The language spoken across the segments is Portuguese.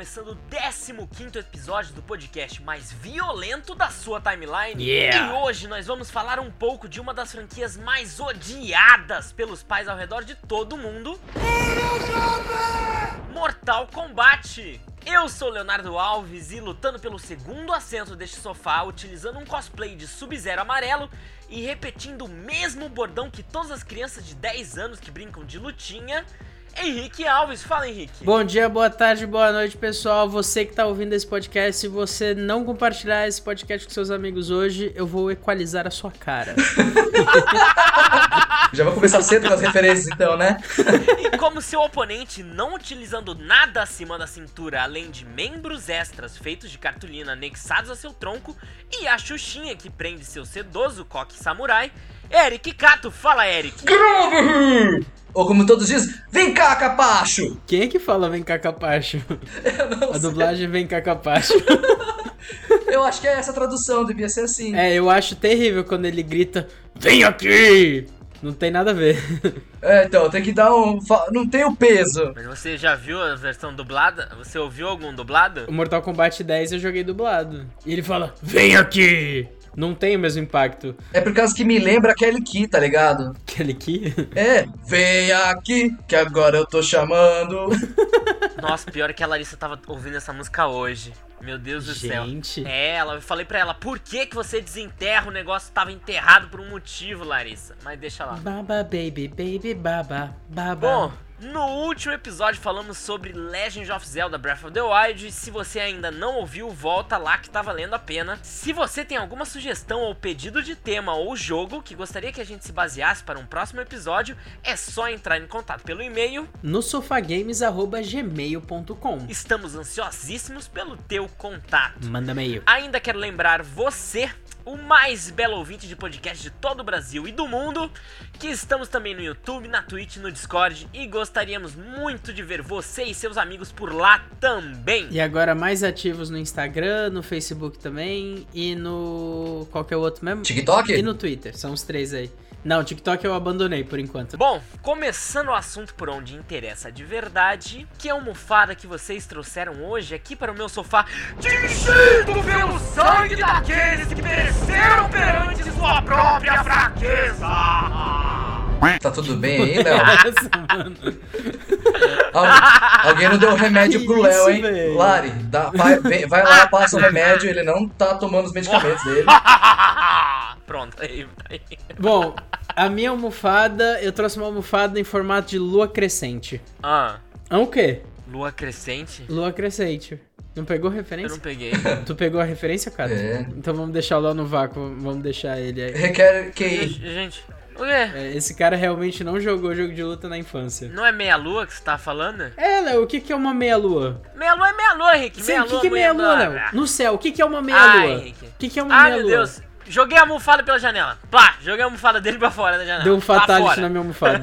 começando o 15 episódio do podcast mais violento da sua timeline. Yeah. E hoje nós vamos falar um pouco de uma das franquias mais odiadas pelos pais ao redor de todo mundo: Mortal Kombat. Eu sou Leonardo Alves e lutando pelo segundo assento deste sofá, utilizando um cosplay de Sub-Zero amarelo e repetindo o mesmo bordão que todas as crianças de 10 anos que brincam de lutinha. Henrique Alves, fala Henrique. Bom dia, boa tarde, boa noite, pessoal. Você que tá ouvindo esse podcast, se você não compartilhar esse podcast com seus amigos hoje, eu vou equalizar a sua cara. Já vou começar cedo com as referências então, né? E como seu oponente, não utilizando nada acima da cintura, além de membros extras feitos de cartolina anexados a seu tronco, e a xuxinha que prende seu sedoso coque samurai, Eric Cato, fala Eric. Ou como todos dizem, vem cá, capacho! Quem é que fala vem cá, capacho? Eu não A sei. dublagem vem cá, capacho. Eu acho que é essa a tradução, devia ser assim. É, eu acho terrível quando ele grita, vem aqui! Não tem nada a ver. É, então, tem que dar um. Não tem o peso. Mas você já viu a versão dublada? Você ouviu algum dublado? O Mortal Kombat 10 eu joguei dublado. E ele fala, vem aqui! Não tem o mesmo impacto. É por causa que me lembra aquele Ki, tá ligado? Aquele aqui. É, vem aqui, que agora eu tô chamando. Nossa, pior é que a Larissa tava ouvindo essa música hoje. Meu Deus do céu. Gente. É, ela, eu falei pra ela, por que que você desenterra o negócio tava enterrado por um motivo, Larissa? Mas deixa lá. Baba, baby, baby, baba, baba. Bom, no último episódio falamos sobre Legend of Zelda Breath of the Wild. E se você ainda não ouviu, volta lá que tá valendo a pena. Se você tem alguma sugestão ou pedido de tema ou jogo que gostaria que a gente se baseasse para um próximo episódio, é só entrar em contato pelo e-mail. no sofagames.gmail.com. Estamos ansiosíssimos pelo teu contato. Manda e-mail. Ainda quero lembrar você, o mais belo ouvinte de podcast de todo o Brasil e do mundo, que estamos também no YouTube, na Twitch, no Discord e gostaríamos muito de ver você e seus amigos por lá também. E agora mais ativos no Instagram, no Facebook também e no. qualquer outro mesmo? TikTok? E no Twitter, são os três aí. Não, TikTok eu abandonei por enquanto. Bom, começando o assunto por onde interessa de verdade, que almofada que vocês trouxeram hoje aqui para o meu sofá, tingido pelo sangue daqueles que pereceram perante sua própria fraqueza. Tá tudo bem aí, Léo? Essa, mano. Al- alguém não deu remédio pro Léo, hein? velho? Lari, dá- vai, vem- vai lá, passa o remédio, ele não tá tomando os medicamentos dele. Pronto, aí, aí. Bom, a minha almofada, eu trouxe uma almofada em formato de lua crescente. Ah, É o quê? lua crescente? Lua crescente. Não pegou Eu referência? não peguei. Tu pegou a referência, cara? É. Então vamos deixar o Léo no vácuo, vamos deixar ele aí. Requer QI. Gente, o quê? É, Esse cara realmente não jogou jogo de luta na infância. Não é meia-lua que você tá falando? É, Léo, o que, que é uma meia-lua? Meia-lua é meia-lua, Henrique. Sim, o que, Meia-lua, que é meia-lua, meia- Léo? No céu, o que, que é uma Ah, meia-lua? Henrique. O que, que é uma Ah, meia-lua? meu Deus. Joguei a almofada pela janela. Plá, joguei a almofada dele pra fora da janela. Deu um fatality na minha almofada.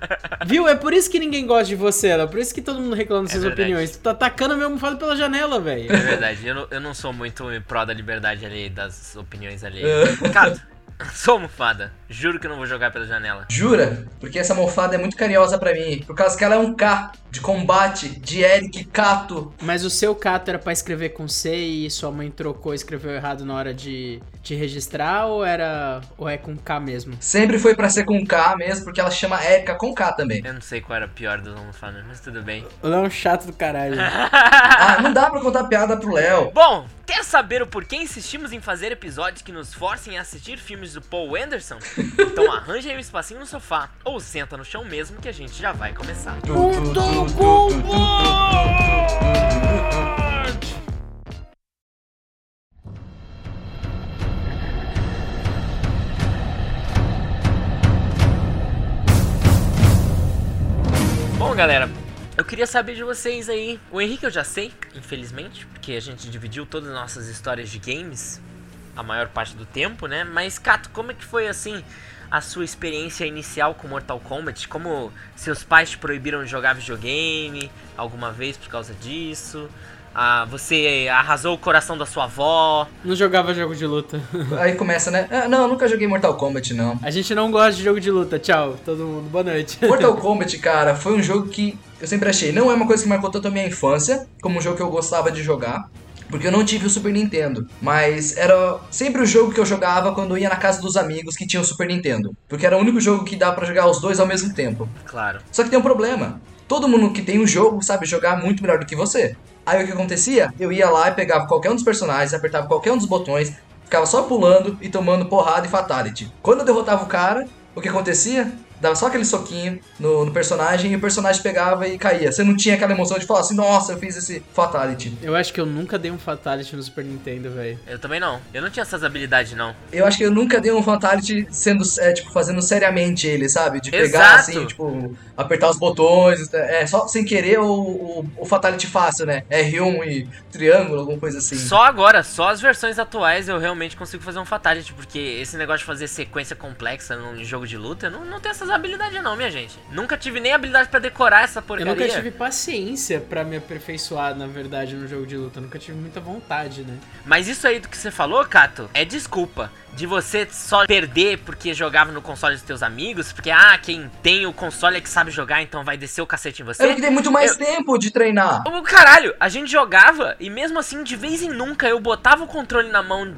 Viu? É por isso que ninguém gosta de você, Léo. Por isso que todo mundo reclama das É suas verdade. opiniões. Tu tá atacando a minha almofada pela janela, velho. É verdade, eu não, eu não sou muito em pró da liberdade ali, das opiniões ali. É. Sou almofada. Juro que eu não vou jogar pela janela. Jura? Porque essa almofada é muito carinhosa pra mim. Por causa que ela é um K de combate, de Eric Cato. Mas o seu Cato era pra escrever com C e sua mãe trocou e escreveu errado na hora de te registrar ou era ou é com K mesmo? Sempre foi pra ser com K mesmo, porque ela chama Erika com K também. Eu não sei qual era a pior das almofadas, mas tudo bem. O Léo é um chato do caralho. Ah, não dá pra contar piada pro Léo. Bom, quer saber o porquê insistimos em fazer episódios que nos forcem a assistir filmes do Paul Anderson? Então arranja aí um espacinho no sofá ou senta no chão mesmo que a gente já vai começar. Bom, galera, eu queria saber de vocês aí. O Henrique eu já sei, infelizmente, porque a gente dividiu todas as nossas histórias de games a maior parte do tempo, né? Mas, Cato, como é que foi assim a sua experiência inicial com Mortal Kombat? Como seus pais te proibiram de jogar videogame alguma vez por causa disso? Ah, você arrasou o coração da sua avó. Não jogava jogo de luta. Aí começa, né? Ah, não, eu nunca joguei Mortal Kombat, não. A gente não gosta de jogo de luta. Tchau, todo mundo. Boa noite. Mortal Kombat, cara, foi um jogo que eu sempre achei. Não é uma coisa que marcou tanto a minha infância, como um jogo que eu gostava de jogar. Porque eu não tive o Super Nintendo. Mas era sempre o jogo que eu jogava quando eu ia na casa dos amigos que tinham o Super Nintendo. Porque era o único jogo que dá pra jogar os dois ao mesmo tempo. Claro. Só que tem um problema. Todo mundo que tem um jogo sabe jogar muito melhor do que você. Aí o que acontecia? Eu ia lá e pegava qualquer um dos personagens, apertava qualquer um dos botões, ficava só pulando e tomando porrada e fatality. Quando eu derrotava o cara, o que acontecia? Dava só aquele soquinho no, no, personagem e o personagem pegava e caía. Você não tinha aquela emoção de falar assim, nossa, eu fiz esse Fatality. Eu acho que eu nunca dei um Fatality no Super Nintendo, velho. Eu também não. Eu não tinha essas habilidades, não. Eu acho que eu nunca dei um Fatality sendo, é, tipo, fazendo seriamente ele, sabe? De pegar Exato. assim, tipo, apertar os botões, é só sem querer o, o, o Fatality fácil, né? R1 e triângulo, alguma coisa assim. Só agora, só as versões atuais eu realmente consigo fazer um Fatality, porque esse negócio de fazer sequência complexa num jogo de luta, eu não, não tenho essas habilidades não, minha gente. Nunca tive nem habilidade para decorar essa porcaria. Eu nunca tive paciência para me aperfeiçoar, na verdade, no jogo de luta. Eu nunca tive muita vontade, né? Mas isso aí do que você falou, Cato, é desculpa. De você só perder porque jogava no console dos teus amigos, porque, ah, quem tem o console é que sabe jogar, então vai descer o cacete em você. É que tem muito mais eu... tempo de treinar. O caralho, a gente jogava e mesmo assim, de vez em nunca, eu botava o controle na mão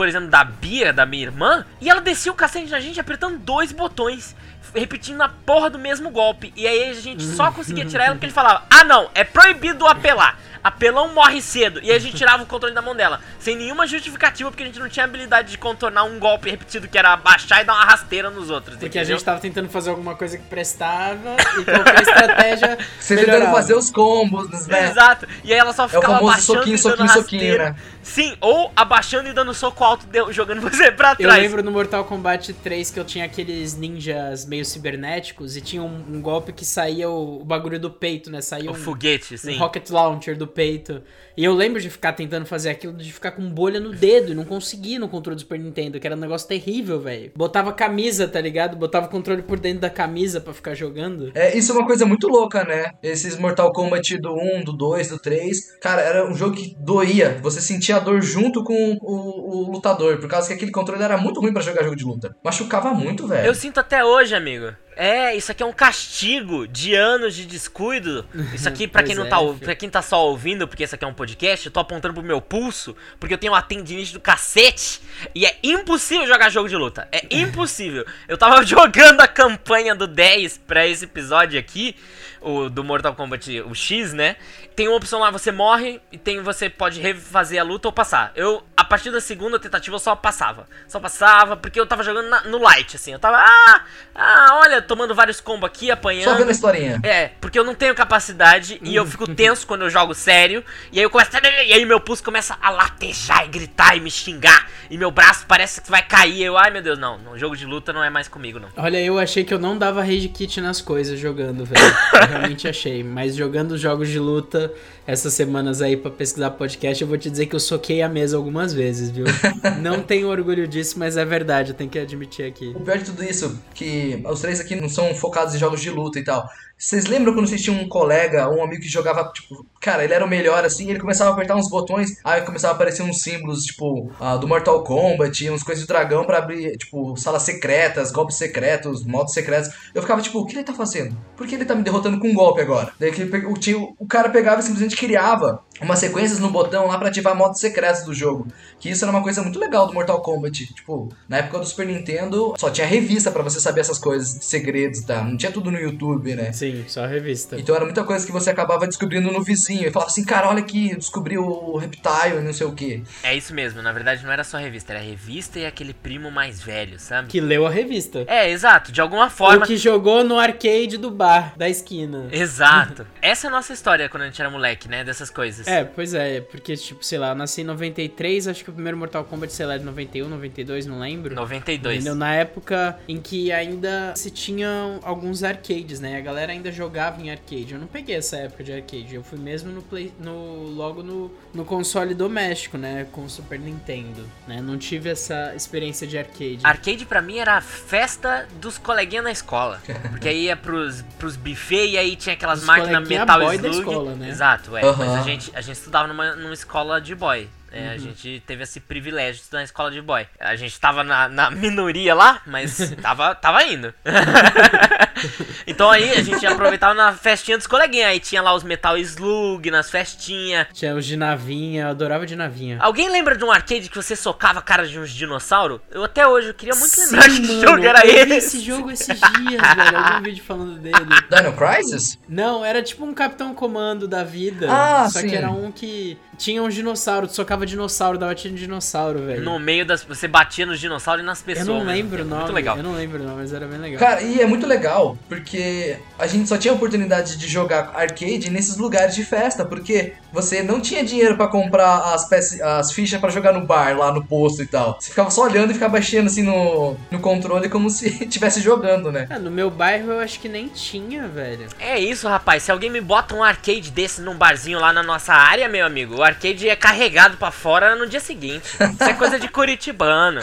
por exemplo, da Bia, da minha irmã, e ela descia o cacete na gente apertando dois botões, repetindo a porra do mesmo golpe. E aí a gente só conseguia tirar ela porque ele falava: Ah, não, é proibido apelar. Apelão morre cedo. E aí a gente tirava o controle da mão dela. Sem nenhuma justificativa, porque a gente não tinha habilidade de contornar um golpe repetido, que era abaixar e dar uma rasteira nos outros. Porque entendeu? a gente tava tentando fazer alguma coisa que prestava e qualquer estratégia. Você tentando fazer os combos, né? Exato. E aí ela só ficava é o abaixando soquinho, e dando soquinho, soquinho, né? Sim, ou abaixando e dando soco alto, jogando você pra trás. Eu lembro no Mortal Kombat 3 que eu tinha aqueles ninjas meio cibernéticos e tinha um, um golpe que saía o, o, bagulho do peito, né? Saía o um, foguete, sim. Um rocket launcher do peito. E eu lembro de ficar tentando fazer aquilo, de ficar com bolha no dedo e não conseguir no controle do Super Nintendo, que era um negócio terrível, velho. Botava camisa, tá ligado? Botava o controle por dentro da camisa para ficar jogando. É, isso é uma coisa muito louca, né? Esses Mortal Kombat do 1, do 2, do 3. Cara, era um jogo que doía. Você sentia a dor junto com o, o lutador, por causa que aquele controle era muito ruim para jogar jogo de luta. Machucava muito, velho. Eu sinto até hoje, amigo. É, isso aqui é um castigo de anos de descuido. Isso aqui, pra quem não tá, é, para quem tá só ouvindo, porque isso aqui é um podcast, eu tô apontando pro meu pulso, porque eu tenho uma tendinite do cacete e é impossível jogar jogo de luta. É impossível. Eu tava jogando a campanha do 10 para esse episódio aqui, o do Mortal Kombat, o X, né? Tem uma opção lá, você morre e tem você pode refazer a luta ou passar. Eu, a partir da segunda tentativa, eu só passava. Só passava, porque eu tava jogando na, no light, assim. Eu tava, ah, ah, olha, tomando vários combos aqui, apanhando. Só vendo a historinha. É, porque eu não tenho capacidade e eu fico tenso quando eu jogo sério. E aí eu começo. E aí meu pulso começa a latejar e gritar e me xingar. E meu braço parece que vai cair. Eu, ai meu Deus, não, no jogo de luta não é mais comigo, não. Olha, eu achei que eu não dava rage kit nas coisas jogando, velho. Eu realmente achei. Mas jogando jogos de luta essas semanas aí para pesquisar podcast, eu vou te dizer que eu soquei a mesa algumas vezes, viu? não tenho orgulho disso, mas é verdade, eu tenho que admitir aqui. O pior de tudo isso, que os três aqui não são focados em jogos de luta e tal. Vocês lembram quando vocês tinham um colega, um amigo que jogava, tipo, cara, ele era o melhor assim, ele começava a apertar uns botões, aí começava a aparecer uns símbolos, tipo, uh, do Mortal Kombat, uns coisas de dragão para abrir, tipo, salas secretas, golpes secretos, modos secretos. Eu ficava, tipo, o que ele tá fazendo? Por que ele tá me derrotando com um golpe agora? Daí o, tio, o cara pegava e simplesmente criava umas sequências no botão lá para ativar modos secretos do jogo. Que isso era uma coisa muito legal do Mortal Kombat. Tipo, na época do Super Nintendo, só tinha revista para você saber essas coisas, segredos e tá? tal. Não tinha tudo no YouTube, né? Sim, só revista. Então era muita coisa que você acabava descobrindo no vizinho. E falava assim, cara, olha aqui, eu descobri o Reptile e não sei o que. É isso mesmo, na verdade não era só revista, era revista e aquele primo mais velho, sabe? Que leu a revista. É, exato, de alguma forma. O que jogou no arcade do bar, da esquina. Exato. Essa é a nossa história quando a gente era moleque, né? Dessas coisas. É, pois é, porque, tipo, sei lá, eu nasci em 93, acho que o primeiro Mortal Kombat, sei lá, é de 91, 92, não lembro. 92. Entendeu? Na época em que ainda se tinham alguns arcades, né? A galera ainda jogava em arcade. Eu não peguei essa época de arcade. Eu fui mesmo no play, no logo no, no console doméstico, né, com o Super Nintendo, né? Não tive essa experiência de arcade. Arcade pra mim era a festa dos coleguinhas na escola. Porque aí ia pros, pros buffet e aí tinha aquelas Os máquinas metal boy da slug. escola, né? Exato, é. Aham. Mas a gente, a gente estudava numa, numa escola de boy. É, Uhum. A gente teve esse privilégio de estudar na escola de boy. A gente tava na, na minoria lá, mas tava, tava indo. então aí a gente aproveitava na festinha dos coleguinhas. Aí tinha lá os Metal Slug nas festinhas. Tinha os de navinha, eu adorava de navinha. Alguém lembra de um arcade que você socava a cara de uns dinossauros? Eu até hoje eu queria muito lembrar Sim, que mano, jogo era eu vi esse. esse jogo esses dias, velho. Algum vídeo falando dele. Dino Crisis? Não, era tipo um Capitão Comando da vida. Ah, só sim. que era um que tinha um dinossauro, tu socava dinossauro, dava tiro no dinossauro, velho. No meio das. Você batia nos dinossauros e nas Eu pessoas. não ao mesmo lembro o tempo. nome. Muito legal. Eu não lembro o nome, mas era bem legal. Cara, e é muito legal, porque a gente só tinha a oportunidade de jogar arcade nesses lugares de festa, porque você não tinha dinheiro pra comprar as, peças, as fichas pra jogar no bar, lá no posto e tal. Você ficava só olhando e ficava baixando assim no, no controle como se estivesse jogando, né? Ah, no meu bairro eu acho que nem tinha, velho. É isso, rapaz. Se alguém me bota um arcade desse num barzinho lá na nossa área, meu amigo, o arcade é carregado pra fora no dia seguinte. Isso é coisa de curitibano.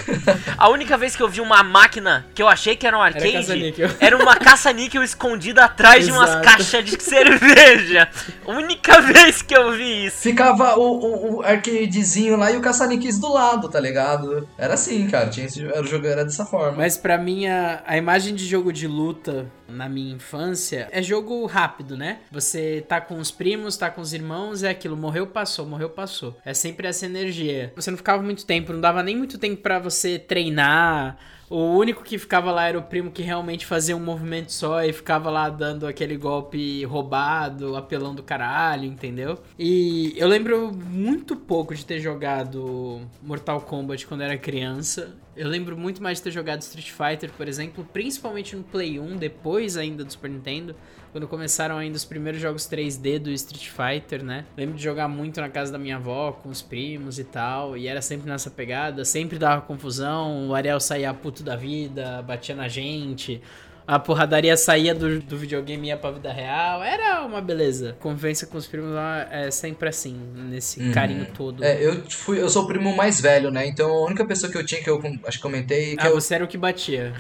A única vez que eu vi uma máquina que eu achei que era um arcade caça-níquel. era uma caça-níquel escondida atrás de umas Exato. caixas de cerveja. Única vez que eu vi isso. Ficava o, o, o arcadezinho lá e o caça-níqueis do lado, tá ligado? Era assim, cara. Tinha esse, era o jogo era dessa forma. Mas pra mim, a, a imagem de jogo de luta na minha infância é jogo rápido, né? Você tá com os primos, tá com os irmãos, é aquilo, morreu, passou, morreu, passou. É sempre essa energia. Você não ficava muito tempo, não dava nem muito tempo pra você treinar. O único que ficava lá era o primo que realmente fazia um movimento só e ficava lá dando aquele golpe roubado, apelão do caralho, entendeu? E eu lembro muito pouco de ter jogado Mortal Kombat quando era criança. Eu lembro muito mais de ter jogado Street Fighter, por exemplo, principalmente no Play 1, depois ainda do Super Nintendo, quando começaram ainda os primeiros jogos 3D do Street Fighter, né? Lembro de jogar muito na casa da minha avó, com os primos e tal, e era sempre nessa pegada, sempre dava confusão, o Ariel saía puto da vida, batia na gente. A porradaria saía do, do videogame e ia pra vida real. Era uma beleza. Convivência com os primos lá é sempre assim, nesse Uhum. carinho todo. É, eu fui, eu sou o primo mais velho, né? Então a única pessoa que eu tinha, que eu acho que comentei, que ah, eu, você era o que batia.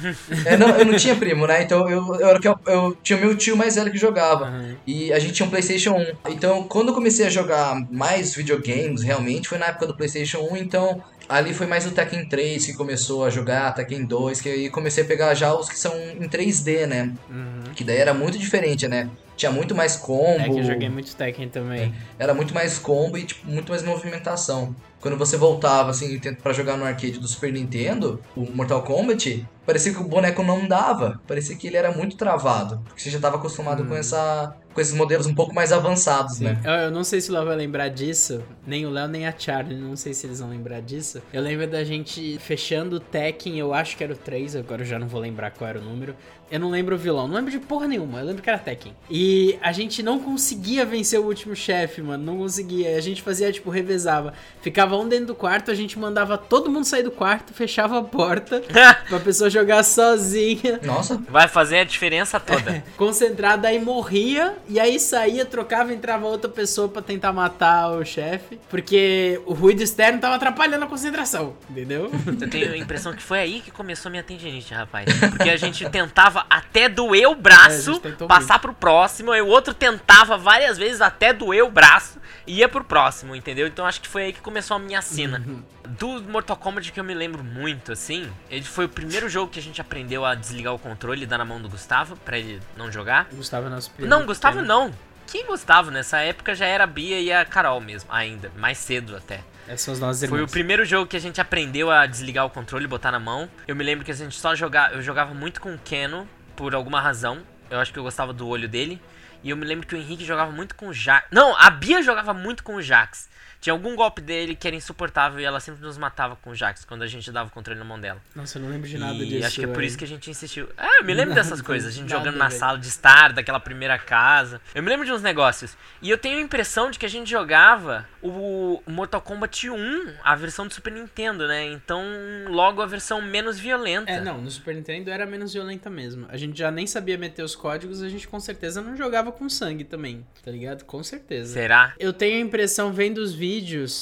É, não, eu não tinha primo, né? Então eu, eu, era que eu, eu tinha meu tio mais velho que jogava. Aham. E a gente tinha um PlayStation 1. Então, quando eu comecei a jogar mais videogames, realmente, foi na época do PlayStation 1. Então, ali foi mais o Tekken 3 que começou a jogar, Tekken 2, que aí comecei a pegar já os que são em 3D, né? Uhum. Que daí era muito diferente, né? Tinha muito mais combo. É que eu joguei muito Tekken também. Era muito mais combo e tipo, muito mais movimentação. Quando você voltava assim pra jogar no arcade do Super Nintendo, o Mortal Kombat, parecia que o boneco não dava. Parecia que ele era muito travado. Porque você já tava acostumado com essa. com esses modelos um pouco mais avançados, né? Eu, eu não sei se o Léo vai lembrar disso, nem o Léo nem a Charlie, não sei se eles vão lembrar disso. Eu lembro da gente fechando o Tekken, eu acho que era o 3, agora eu já não vou lembrar qual era o número. Eu não lembro o vilão, não lembro de porra nenhuma, eu lembro que era Tekken. E a gente não conseguia vencer o último chefe, mano, não conseguia. A gente fazia, tipo, revezava. Ficava um dentro do quarto, a gente mandava todo mundo sair do quarto, fechava a porta pra pessoa jogar sozinha. Nossa, Vai fazer a diferença toda. concentrada, aí morria, e aí saía, trocava, entrava outra pessoa pra tentar matar o chefe, porque o ruído externo tava atrapalhando a concentração, entendeu? Eu tenho a impressão que foi aí que começou a minha tendinite, rapaz. Porque a gente tentava até doer o É, braço, tentou passar pro próximo, e o outro tentava várias vezes até doer o braço e ia pro próximo, entendeu? Então acho que foi aí que começou a minha cena. Do Mortal Kombat que eu me lembro muito, assim, ele foi o primeiro jogo que a gente aprendeu a desligar o controle e dar na mão do Gustavo, pra ele não jogar. Gustavo é nosso primo. Não, Gustavo não. Quem Gustavo? Nessa época já era a Bia e a Carol mesmo, ainda. Mais cedo até. Essas são as nossas Foi o primeiro jogo que a gente aprendeu a desligar o controle e botar na mão. Eu me lembro que a gente só jogava. Eu jogava muito com o Keno, por alguma razão. Eu acho que eu gostava do olho dele. E eu me lembro que o Henrique jogava muito com o Jax. Não, a Bia jogava muito com o Jax. Tinha algum golpe dele que era insuportável e ela sempre nos matava com o Jax quando a gente dava o controle na mão dela. Nossa, eu não lembro de nada e disso. acho que é por isso que a gente insistiu. É, eu me lembro dessas coisas. A gente nada, jogando na velho. sala de estar, daquela primeira casa. Eu me lembro de uns negócios. E eu tenho a impressão de que a gente jogava o Mortal Kombat 1, a versão do Super Nintendo, né? Então, logo a versão menos violenta. É, não, no Super Nintendo era menos violenta mesmo. A gente já nem sabia meter os códigos, a gente com certeza não jogava com sangue também, tá ligado? Com certeza. Será? Eu tenho a impressão, vendo os vídeos,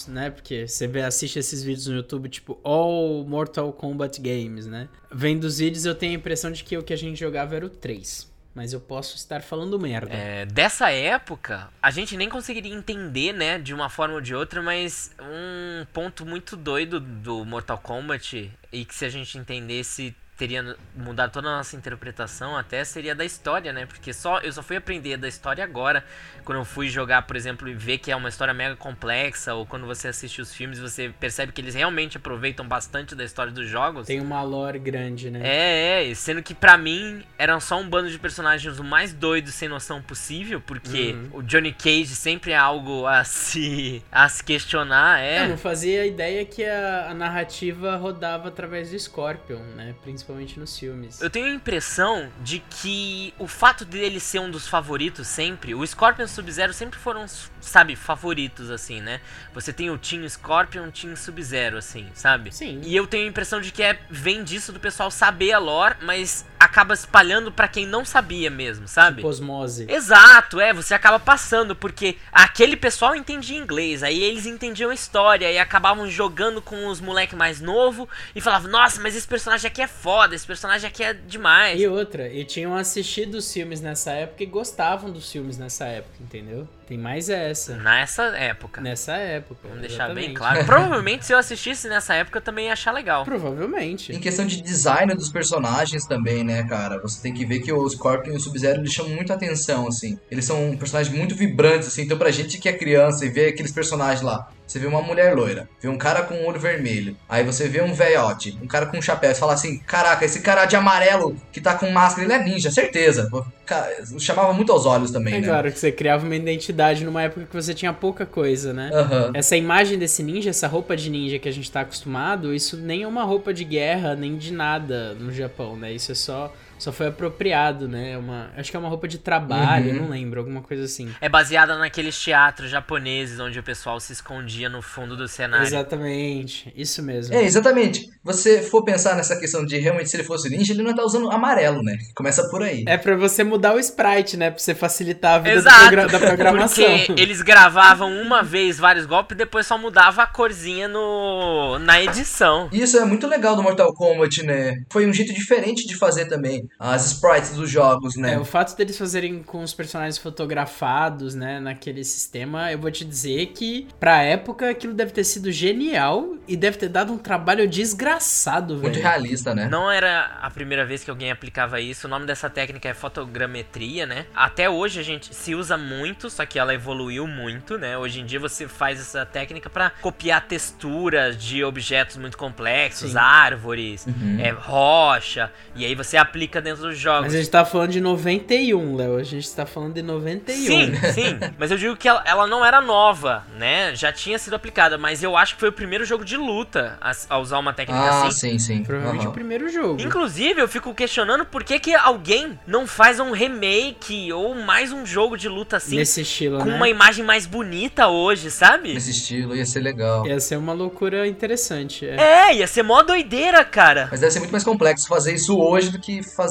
né? Porque você vê, assiste esses vídeos no YouTube, tipo, All Mortal Kombat Games, né? Vendo os vídeos, eu tenho a impressão de que o que a gente jogava era o 3. Mas eu posso estar falando merda. É, dessa época, a gente nem conseguiria entender, né, de uma forma ou de outra, mas um ponto muito doido do Mortal Kombat e que se a gente entendesse teria mudado toda a nossa interpretação até seria da história, né? Porque só eu só fui aprender da história agora, quando eu fui jogar, por exemplo, e ver que é uma história mega complexa, ou quando você assiste os filmes, você percebe que eles realmente aproveitam bastante da história dos jogos. Tem uma lore grande, né? É, é, sendo que pra mim eram só um bando de personagens o mais doido sem noção possível, porque Uhum. o Johnny Cage sempre é algo a se a se questionar, Eu é. não fazia ideia que a, a narrativa rodava através do Scorpion, né? Principalmente nos filmes. Eu tenho a impressão de que o fato dele ser um dos favoritos sempre, o Scorpion e o Sub-Zero sempre foram, sabe, favoritos assim, né? Você tem o Team Scorpion, o Team Sub-Zero assim, sabe? Sim. E eu tenho a impressão de que é vem disso do pessoal saber a lore, mas acaba espalhando pra quem não sabia mesmo, sabe? Tipo osmose. Exato, é, você acaba passando, porque aquele pessoal entendia inglês, aí eles entendiam a história e acabavam jogando com os moleque mais novo e falavam, nossa, mas esse personagem aqui é foda, esse personagem aqui é demais. E outra, e tinham assistido os filmes nessa época e gostavam dos filmes nessa época, entendeu? Tem mais essa. Nessa época. Nessa época. Vamos deixar bem exatamente. claro. Provavelmente se eu assistisse nessa época eu também ia achar legal. Provavelmente. Em questão de design dos personagens também, né, cara? Você tem que ver que o Scorpion e o Sub-Zero eles chamam muita atenção, assim. Eles são personagens muito vibrantes, assim. Então, pra gente que é criança e vê aqueles personagens lá, você vê uma mulher loira, vê um cara com um olho vermelho, aí você vê um velhote, um cara com um chapéu, você fala assim: caraca, esse cara de amarelo que tá com máscara, ele é ninja, certeza. Cara, chamava muito aos olhos também, É né? claro que você criava uma identidade numa época que você tinha pouca coisa, né? Aham. Essa imagem desse ninja, essa roupa de ninja que a gente tá acostumado, isso nem é uma roupa de guerra, nem de nada no Japão, né? Isso é só, só foi apropriado, né? É Uma, acho que é uma roupa de trabalho, Uhum. não lembro, alguma coisa assim. É baseada naqueles teatros japoneses onde o pessoal se escondia no fundo do cenário. Exatamente, isso mesmo. É, exatamente. Você for pensar nessa questão de realmente se ele fosse ninja, ele não ia tá usando amarelo, né? Começa por aí. É pra você mudar o sprite, né? Pra você facilitar a vida progra- da programação. porque eles gravavam uma vez vários golpes e depois só mudava a corzinha no na edição. E Isso é muito legal do Mortal Kombat, né? Foi um jeito diferente de fazer também as sprites dos jogos, né? É, o fato deles fazerem com os personagens fotografados, né, naquele sistema, eu vou te dizer que, pra época, aquilo deve ter sido genial e deve ter dado um trabalho desgraçado, Muito velho. realista, né? Não era a primeira vez que alguém aplicava isso. O nome dessa técnica é fotogrametria, né? Até hoje a gente se usa muito, só que ela evoluiu muito, né? Hoje em dia você faz essa técnica pra copiar texturas de objetos muito complexos, Sim. árvores, Uhum. é, rocha, e aí você aplica dentro dos jogos. Mas a gente tá falando de 91, Léo. A gente tá falando de 91. Sim, sim. Mas eu digo que ela, ela não era nova, né? Já tinha sido aplicada, mas eu acho que foi o primeiro jogo de luta a, a usar uma técnica Ah, assim. sim, sim. Provavelmente Aham. o primeiro jogo. Inclusive, eu fico questionando por que, que alguém não faz um remake ou mais um jogo de luta assim, Nesse estilo, com né? uma imagem mais bonita hoje, sabe? Nesse estilo ia ser legal. Ia ser uma loucura interessante. É. É, ia ser mó doideira, cara. Mas deve ser muito mais complexo fazer isso hoje do que fazer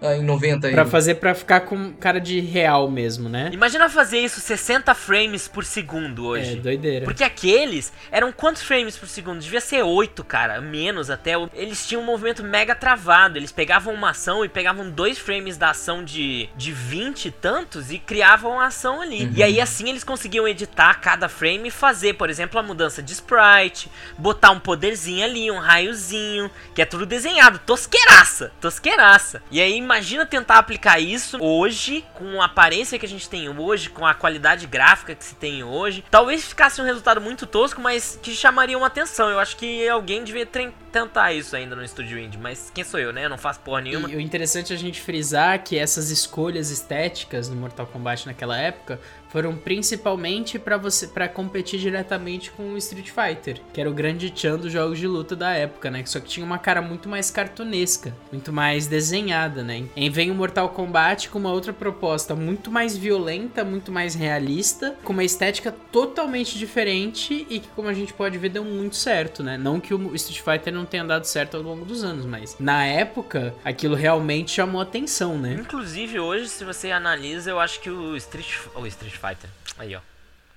ah, em 90 aí. Pra fazer pra ficar com cara de real mesmo, né? Imagina fazer isso 60 frames por segundo É, hoje. doideira. Porque aqueles eram quantos frames por segundo? Devia ser 8, cara, menos até. Eles tinham um movimento mega travado. Eles pegavam uma ação e pegavam dois frames da ação de, de 20 e tantos e criavam a ação ali. E aí assim eles conseguiam editar cada frame e fazer, por exemplo, a mudança de sprite, botar um poderzinho ali, um raiozinho, que é tudo desenhado, tosqueiraça, tosqueiraça. E aí imagina tentar aplicar isso hoje, com a aparência que a gente tem hoje, com a qualidade gráfica que se tem hoje. Talvez ficasse um resultado muito tosco, mas que chamaria uma atenção. Eu acho que alguém devia tentar isso ainda no estúdio indie, mas quem sou eu, né? Eu não faço porra nenhuma. E o interessante é a gente frisar que essas escolhas estéticas no Mortal Kombat naquela época foram principalmente para você para competir diretamente com o Street Fighter, que era o grande tchan dos jogos de luta da época, né? Só que tinha uma cara muito mais cartunesca, muito mais desenhada, né? E vem o Mortal Kombat com uma outra proposta muito mais violenta, muito mais realista, com uma estética totalmente diferente e que, como a gente pode ver, deu muito certo, né? Não que o Street Fighter não tenha dado certo ao longo dos anos, mas na época aquilo realmente chamou atenção, né? Inclusive hoje, se você analisa, eu acho que o Street, o Street Fighter, aí ó,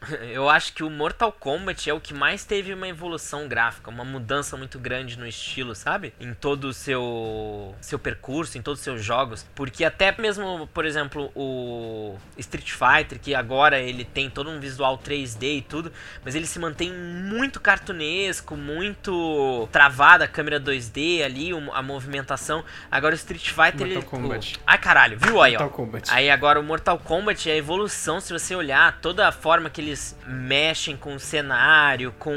Eu acho que o Mortal Kombat é o que mais teve uma evolução gráfica, uma mudança muito grande no estilo, sabe? Em todo o seu seu percurso, em todos os seus jogos, porque até mesmo, por exemplo, o Street Fighter, que agora ele tem todo um visual 3D e tudo, mas ele se mantém muito cartunesco, muito travada a câmera 2D ali, a movimentação. Agora o Street Fighter Mortal ele, Kombat. O... Ai, caralho, viu aí, Mortal ó. Kombat. Aí agora o Mortal Kombat é a evolução, se você olhar toda a forma que eles mexem com o cenário, com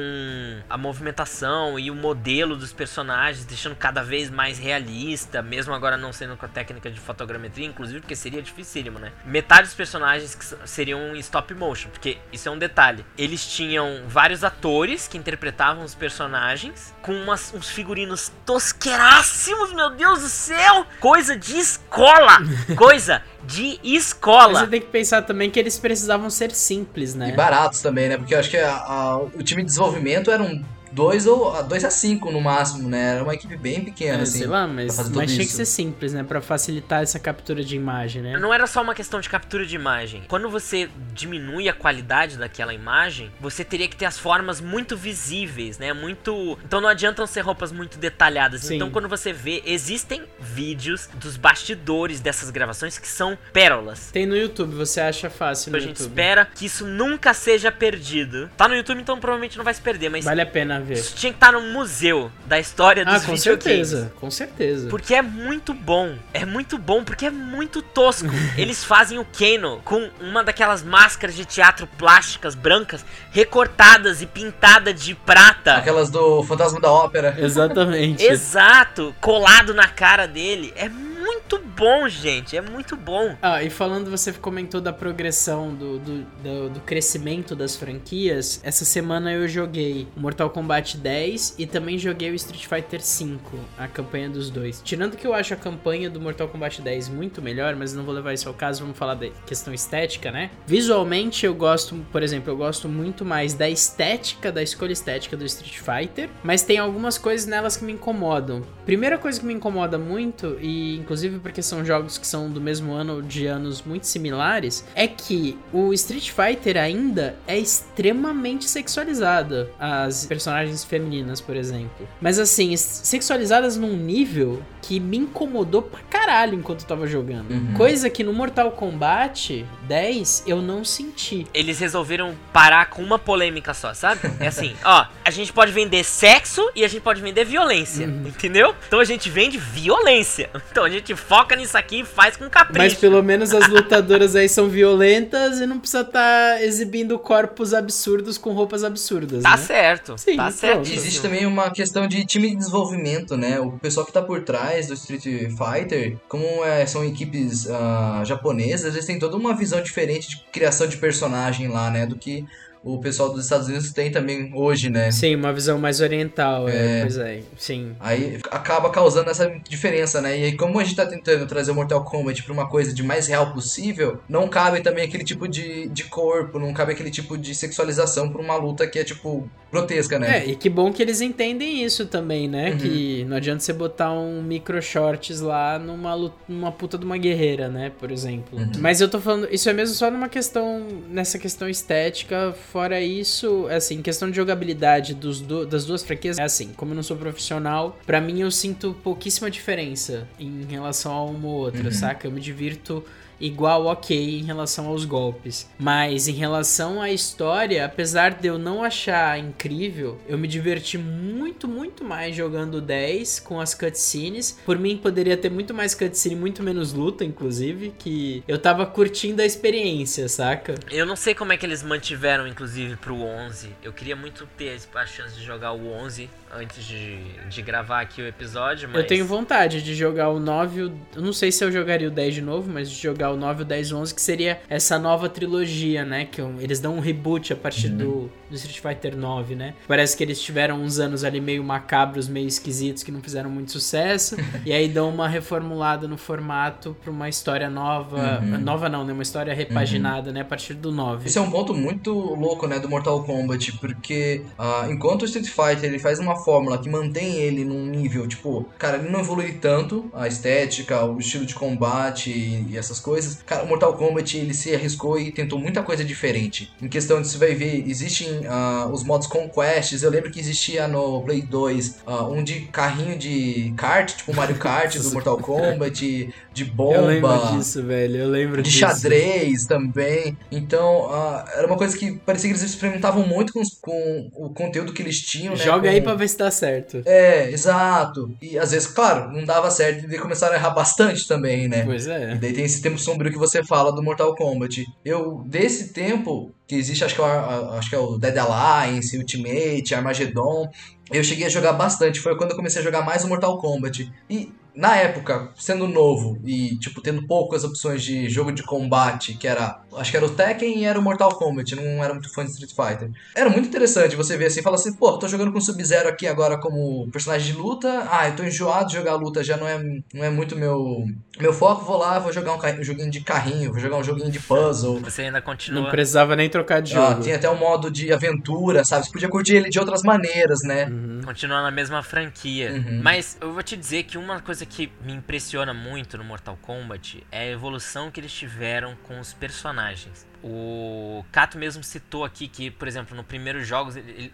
a movimentação e o modelo dos personagens, deixando cada vez mais realista, mesmo agora não sendo com a técnica de fotogrametria, inclusive porque seria dificílimo, né? Metade dos personagens que seriam em stop motion, porque isso é um detalhe. Eles tinham vários atores que interpretavam os personagens com umas, uns figurinos tosquerássimos, meu Deus do céu! Coisa de escola! Coisa de escola! Mas você tem que pensar também que eles precisavam ser simples, né? E baratos também, né? Porque eu acho que a- a- o time de desenvolvimento era um 2 ou 2 a 5 no máximo, né? Era uma equipe bem pequena, É, assim. sei lá, pra mas, fazer mas tudo tinha que ser simples, né? Pra facilitar essa captura de imagem, né? Não era só uma questão de captura de imagem. Quando você diminui a qualidade daquela imagem, você teria que ter as formas muito visíveis, né? Muito. Então não adiantam ser roupas muito detalhadas. Sim. Então quando você vê, existem vídeos dos bastidores dessas gravações que são pérolas. Tem no YouTube, você acha fácil no A gente YouTube. espera que isso nunca seja perdido. Tá no YouTube, então provavelmente não vai se perder, mas Vale a pena ver. isso tinha que estar no museu da história dos Ah, com videogames. certeza, com certeza. Porque é muito bom. É muito bom porque é muito tosco. Eles fazem o Kano com uma daquelas máscaras de teatro plásticas brancas recortadas e pintada de prata. Aquelas do Fantasma da Ópera. Exatamente. Exato, colado na cara dele. É muito bom, gente. É muito bom. Ah, e falando, você comentou da progressão, do, do, do, do crescimento das franquias. Essa semana eu joguei Mortal Kombat 10 e também joguei o Street Fighter 5, a campanha dos dois. Tirando que eu acho a campanha do Mortal Kombat 10 muito melhor, mas não vou levar isso ao caso, vamos falar da questão estética, né? Visualmente eu gosto, por exemplo, eu gosto muito mais da estética, da escolha estética do Street Fighter, mas tem algumas coisas nelas que me incomodam. Primeira coisa que me incomoda muito, e inclusive porque são jogos que são do mesmo ano ou de anos muito similares, é que o Street Fighter ainda é extremamente sexualizado. As personagens femininas, por exemplo. Mas assim, sexualizadas num nível que me incomodou pra caralho enquanto eu tava jogando. Uhum. Coisa que no Mortal Kombat 10 eu não senti. Eles resolveram parar com uma polêmica só, sabe? É assim, ó, a gente pode vender sexo e a gente pode vender violência, entendeu? Então a gente vende violência. Então a gente foca nisso aqui e faz com capricho. Mas pelo menos as lutadoras aí são violentas e não precisa estar exibindo corpos absurdos com roupas absurdas, Tá né? certo, Sim, tá certo. Existe também uma questão de time de desenvolvimento, né? O pessoal que tá por trás do Street Fighter, como é, são equipes ah, japonesas, eles têm toda uma visão diferente de criação de personagem lá, né? Do que o pessoal dos Estados Unidos tem também hoje, né? Sim, uma visão mais oriental, é. É. pois é, sim. Aí acaba causando essa diferença, né? E aí, como a gente tá tentando trazer o Mortal Kombat pra uma coisa de mais real possível, não cabe também aquele tipo de, de corpo, não cabe aquele tipo de sexualização pra uma luta que é, tipo, grotesca, né? É, e que bom que eles entendem isso também, né? Uhum. Que não adianta você botar um micro shorts lá numa, lu- numa puta de uma guerreira, né? Por exemplo. Uhum. Mas eu tô falando, isso é mesmo só numa questão, nessa questão estética. Fora isso, assim, questão de jogabilidade dos du- das duas franquias, é assim, como eu não sou profissional, pra mim eu sinto pouquíssima diferença em relação a uma ou outra, Uhum. saca? Eu me divirto igual ok em relação aos golpes. Mas em relação à história, apesar de eu não achar incrível, eu me diverti muito, muito mais jogando o 10 com as cutscenes. Por mim, poderia ter muito mais cutscene, muito menos luta, inclusive, que eu tava curtindo a experiência, saca? Eu não sei como é que eles mantiveram, inclusive, pro 11. Eu queria muito ter a chance de jogar o 11 antes de, de gravar aqui o episódio, mas... Eu tenho vontade de jogar o 9, o- eu não sei se eu jogaria o 10 de novo, mas de jogar o 9, o 10 e o 11, que seria essa nova trilogia, né? Que eles dão um reboot a partir uhum. do, do Street Fighter 9, né? Parece que eles tiveram uns anos ali meio macabros, meio esquisitos, que não fizeram muito sucesso, e aí dão uma reformulada no formato pra uma história nova. Uhum. Nova não, né? Uma história repaginada, uhum. né? A partir do 9. Esse é um ponto muito louco, né? Do Mortal Kombat, porque uh, enquanto o Street Fighter ele faz uma fórmula que mantém ele num nível, tipo, cara, ele não evolui tanto, a estética, o estilo de combate e, e essas coisas. Cara, o Mortal Kombat ele se arriscou e tentou muita coisa diferente. Em questão de você vai ver, existem uh, os modos Conquests, eu lembro que existia no Play 2 uh, ah, um de carrinho de kart, tipo Mario Kart do Mortal Kombat, de bomba. Eu lembro disso, velho, eu lembro de disso. xadrez também. Então, uh, era uma coisa que parecia que eles experimentavam muito com, com o conteúdo que eles tinham, né? Joga com... aí pra ver se dá certo. É, exato. E às vezes, claro, não dava certo e começaram a errar bastante também, né? Pois é. E daí tem esse tempo sombrio que você fala do Mortal Kombat. Eu, desse tempo, que existe, acho que, é acho que é o Dead Alliance, Ultimate, Armageddon, eu cheguei a jogar bastante. Foi quando eu comecei a jogar mais o Mortal Kombat. E na época, sendo novo e, tipo, tendo poucas opções de jogo de combate, que era. Acho que era o Tekken e era o Mortal Kombat, não era muito fã de Street Fighter. Era muito interessante você ver assim, falar assim, pô, tô jogando com Sub-Zero aqui agora como personagem de luta. Ah, eu tô enjoado de jogar luta, já não é, não é muito meu, meu foco. Vou lá, vou jogar um, um joguinho de carrinho, vou jogar um joguinho de puzzle. Você ainda continua. Não precisava nem trocar de ah, jogo. Ah, tinha até um modo de aventura, sabe? Você podia curtir ele de outras maneiras, né? Uhum. Continua na mesma franquia. Uhum. Mas eu vou te dizer que uma coisa que me impressiona muito no Mortal Kombat é a evolução que eles tiveram com os personagens. O Kato mesmo citou aqui que, por exemplo, no primeiro,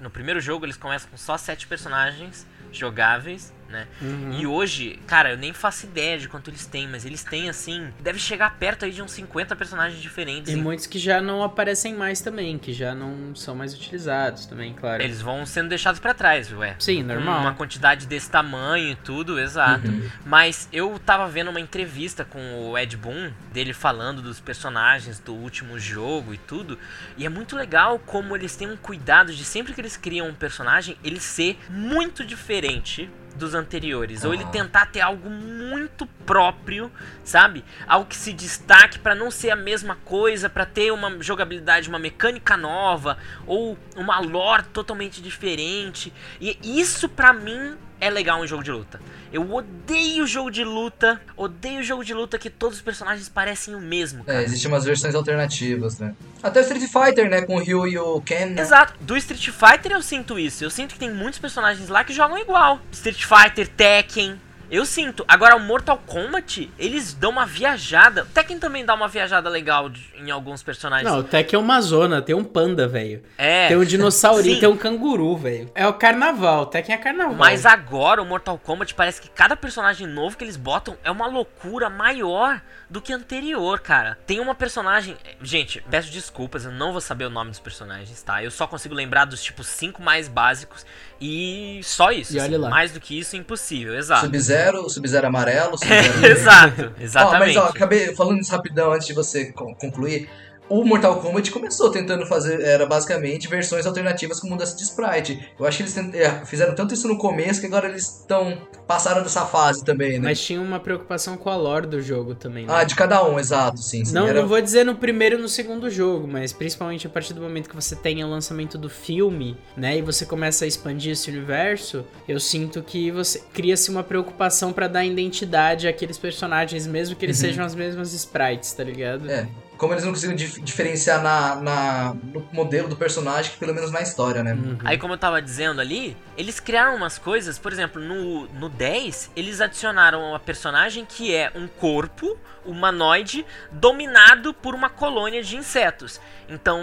no primeiro jogo eles começam com só sete personagens jogáveis né? Uhum. E hoje, cara, eu nem faço ideia de quanto eles têm, mas eles têm, assim, deve chegar perto aí de uns 50 personagens diferentes. E muitos que já não aparecem mais também, que já não são mais utilizados também, claro. Eles vão sendo deixados para trás, ué. Sim, normal. Uma quantidade desse tamanho e tudo, exato. Uhum. Mas eu tava vendo uma entrevista com o Ed Boon, dele falando dos personagens do último jogo e tudo, e é muito legal como eles têm um cuidado de sempre que eles criam um personagem, ele ser muito diferente dos anteriores. Ou ele tentar ter algo muito próprio, sabe? Algo que se destaque para não ser a mesma coisa, para ter uma jogabilidade, uma mecânica nova, ou uma lore totalmente diferente. E isso para mim é legal em jogo de luta. Eu odeio jogo de luta, odeio jogo de luta que todos os personagens parecem o mesmo. É, cara. É, existem umas versões alternativas, né? Até o Street Fighter, né? Com o Ryu e o Ken. Né? Exato. Do Street Fighter eu sinto isso. Eu sinto que tem muitos personagens lá que jogam igual. Street Fighter, Tekken, eu sinto. Agora, o Mortal Kombat, eles dão uma viajada. O Tekken também dá uma viajada legal em alguns personagens. Não, o Tekken é uma zona. Tem um panda, velho. É. Tem um dinossaurinho, tem um canguru, velho. É o carnaval. O Tekken é carnaval. Mas agora, o Mortal Kombat, parece que cada personagem novo que eles botam é uma loucura maior do que anterior, cara. Tem uma personagem. Gente, peço desculpas, eu não vou saber o nome dos personagens, tá? Eu só consigo lembrar dos, tipo, cinco mais básicos. E só isso. E olha assim, lá. Mais do que isso, impossível, exato. Sub-Zero, Sub-Zero amarelo, Sub-Zero. exato, exatamente. Ó, mas ó, acabei falando isso rapidão antes de você concluir o Mortal Kombat começou tentando fazer, era basicamente versões alternativas com mudança de sprite. Eu acho que eles é, fizeram tanto isso no começo que agora eles estão passaram dessa fase também, né? Mas tinha uma preocupação com a lore do jogo também, né? Ah, de cada um, exato, sim. sim não, era... não vou dizer no primeiro e no segundo jogo, mas principalmente a partir do momento que você tem o lançamento do filme, né, e você começa a expandir esse universo, eu sinto que você cria-se uma preocupação para dar identidade àqueles personagens, mesmo que eles uhum. sejam as mesmas sprites, tá ligado? É como eles não conseguiram dif diferenciar na, na, no modelo do personagem, que pelo menos na história, né? Uhum. Aí, como eu tava dizendo ali, eles criaram umas coisas, por exemplo, no, no 10, eles adicionaram uma personagem que é um corpo humanoide dominado por uma colônia de insetos. Então,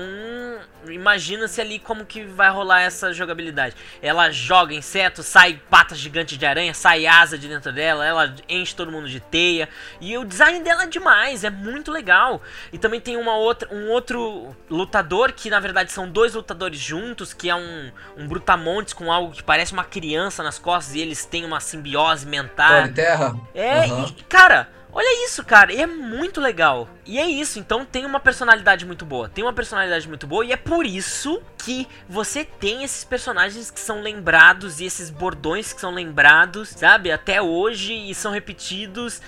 imagina-se ali como que vai rolar essa jogabilidade. Ela joga insetos, sai patas gigantes de aranha, sai asa de dentro dela, ela enche todo mundo de teia. E o design dela é demais, é muito legal. E também tem uma outra, um outro lutador, que na verdade são dois lutadores juntos, que é um, um brutamontes com algo que parece uma criança nas costas, e eles têm uma simbiose mental. Terra? É, uhum. e, cara Olha isso, cara, e é muito legal. E é isso, então tem uma personalidade muito boa. Tem uma personalidade muito boa e é por isso que você tem esses personagens que são lembrados e esses bordões que são lembrados, sabe, até hoje e são repetidos,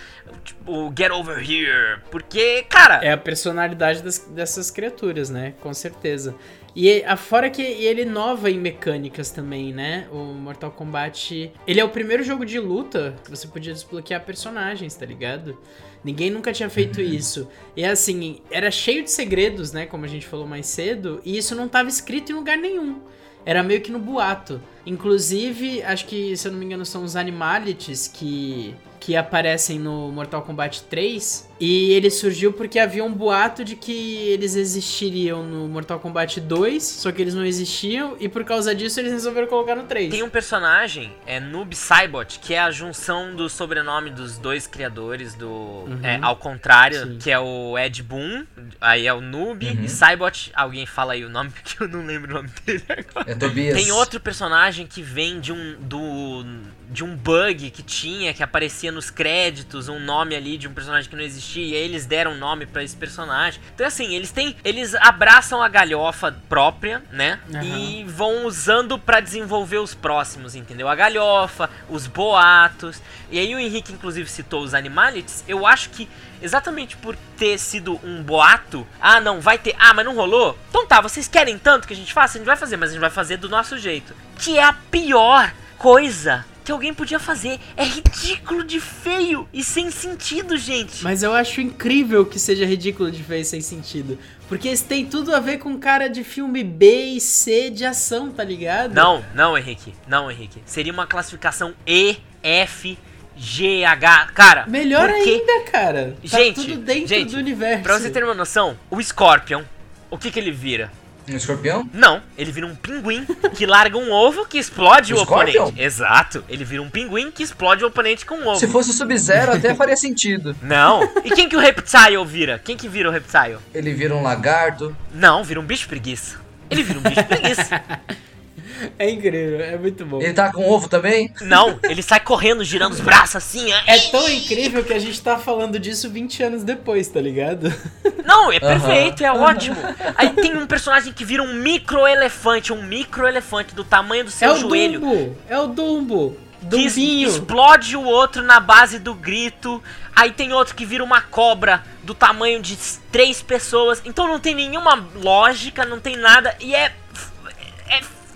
tipo, get over here. Porque, cara. É a personalidade das, dessas criaturas, né? Com certeza. E fora que ele inova em mecânicas também, né? O Mortal Kombat. Ele é o primeiro jogo de luta que você podia desbloquear personagens, tá ligado? Ninguém nunca tinha feito uhum. isso. E assim, era cheio de segredos, né? Como a gente falou mais cedo, e isso não estava escrito em lugar nenhum. Era meio que no boato. Inclusive, acho que, se eu não me engano, são os Animalities que que aparecem no Mortal Kombat 3. E ele surgiu porque havia um boato de que eles existiriam no Mortal Kombat 2, só que eles não existiam, e por causa disso eles resolveram colocar no 3. Tem um personagem, é Noob Saibot, que é a junção do sobrenome dos dois criadores do. Uhum. É, ao contrário, Sim. que é o Ed Boon, aí é o Noob, uhum. e Saibot, alguém fala aí o nome, porque eu não lembro o nome dele agora. É Tobias. Tem outro personagem que vem de um. do de um bug que tinha, que aparecia nos créditos, um nome ali de um personagem que não existia, e aí eles deram nome para esse personagem. Então assim, eles têm, eles abraçam a galhofa própria, né? Uhum. E vão usando para desenvolver os próximos, entendeu? A galhofa, os boatos. E aí o Henrique inclusive citou os Animalities. Eu acho que exatamente por ter sido um boato, ah, não, vai ter, ah, mas não rolou. Então tá, vocês querem tanto que a gente faça? A gente vai fazer, mas a gente vai fazer do nosso jeito. Que é a pior coisa que alguém podia fazer. É ridículo de feio e sem sentido, gente. Mas eu acho incrível que seja ridículo de feio e sem sentido. Porque isso tem tudo a ver com cara de filme B e C de ação, tá ligado? Não, não, Henrique. Não, Henrique. Seria uma classificação E, F, G, H. Cara, melhor ainda, cara. Tá gente, tudo dentro gente, do universo. Pra você ter uma noção, o Scorpion, o que que ele vira? Um escorpião? Não, ele vira um pinguim que larga um ovo que explode o, o oponente. Exato, ele vira um pinguim que explode o oponente com um ovo. Se fosse o Sub-Zero até faria sentido. Não. E quem que o Reptile vira? Quem que vira o Reptile? Ele vira um lagarto. Não, vira um bicho preguiça. Ele vira um bicho preguiça. É incrível, é muito bom. Ele tá com ovo também? Não, ele sai correndo, girando os braços assim. É tão incrível que a gente tá falando disso 20 anos depois, tá ligado? Não, é perfeito, é ótimo. Aí tem um personagem que vira um micro-elefante, um micro-elefante do tamanho do seu é joelho. É o Dumbo, é o Dumbo. Que explode o outro na base do grito. Aí tem outro que vira uma cobra do tamanho de três pessoas. Então não tem nenhuma lógica, não tem nada. E é.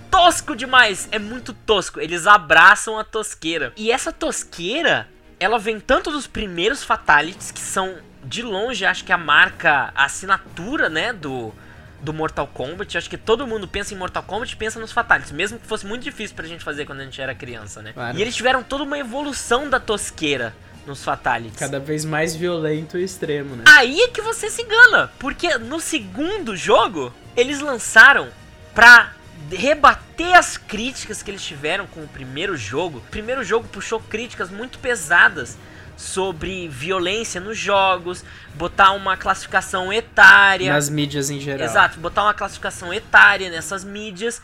Tosco demais. É muito tosco. Eles abraçam a tosqueira. E essa tosqueira, ela vem tanto dos primeiros Fatalities, que são de longe, acho que a marca, a assinatura, né, do, do Mortal Kombat. Acho que todo mundo pensa em Mortal Kombat pensa nos Fatalities, mesmo que fosse muito difícil pra gente fazer quando a gente era criança, né? Claro. E eles tiveram toda uma evolução da tosqueira nos Fatalities. Cada vez mais violento e extremo, né? Aí é que você se engana, porque no segundo jogo, eles lançaram pra rebater as críticas que eles tiveram com o primeiro jogo. O primeiro jogo puxou críticas muito pesadas sobre violência nos jogos, botar uma classificação etária. Nas mídias em geral. Exato, botar uma classificação etária nessas mídias.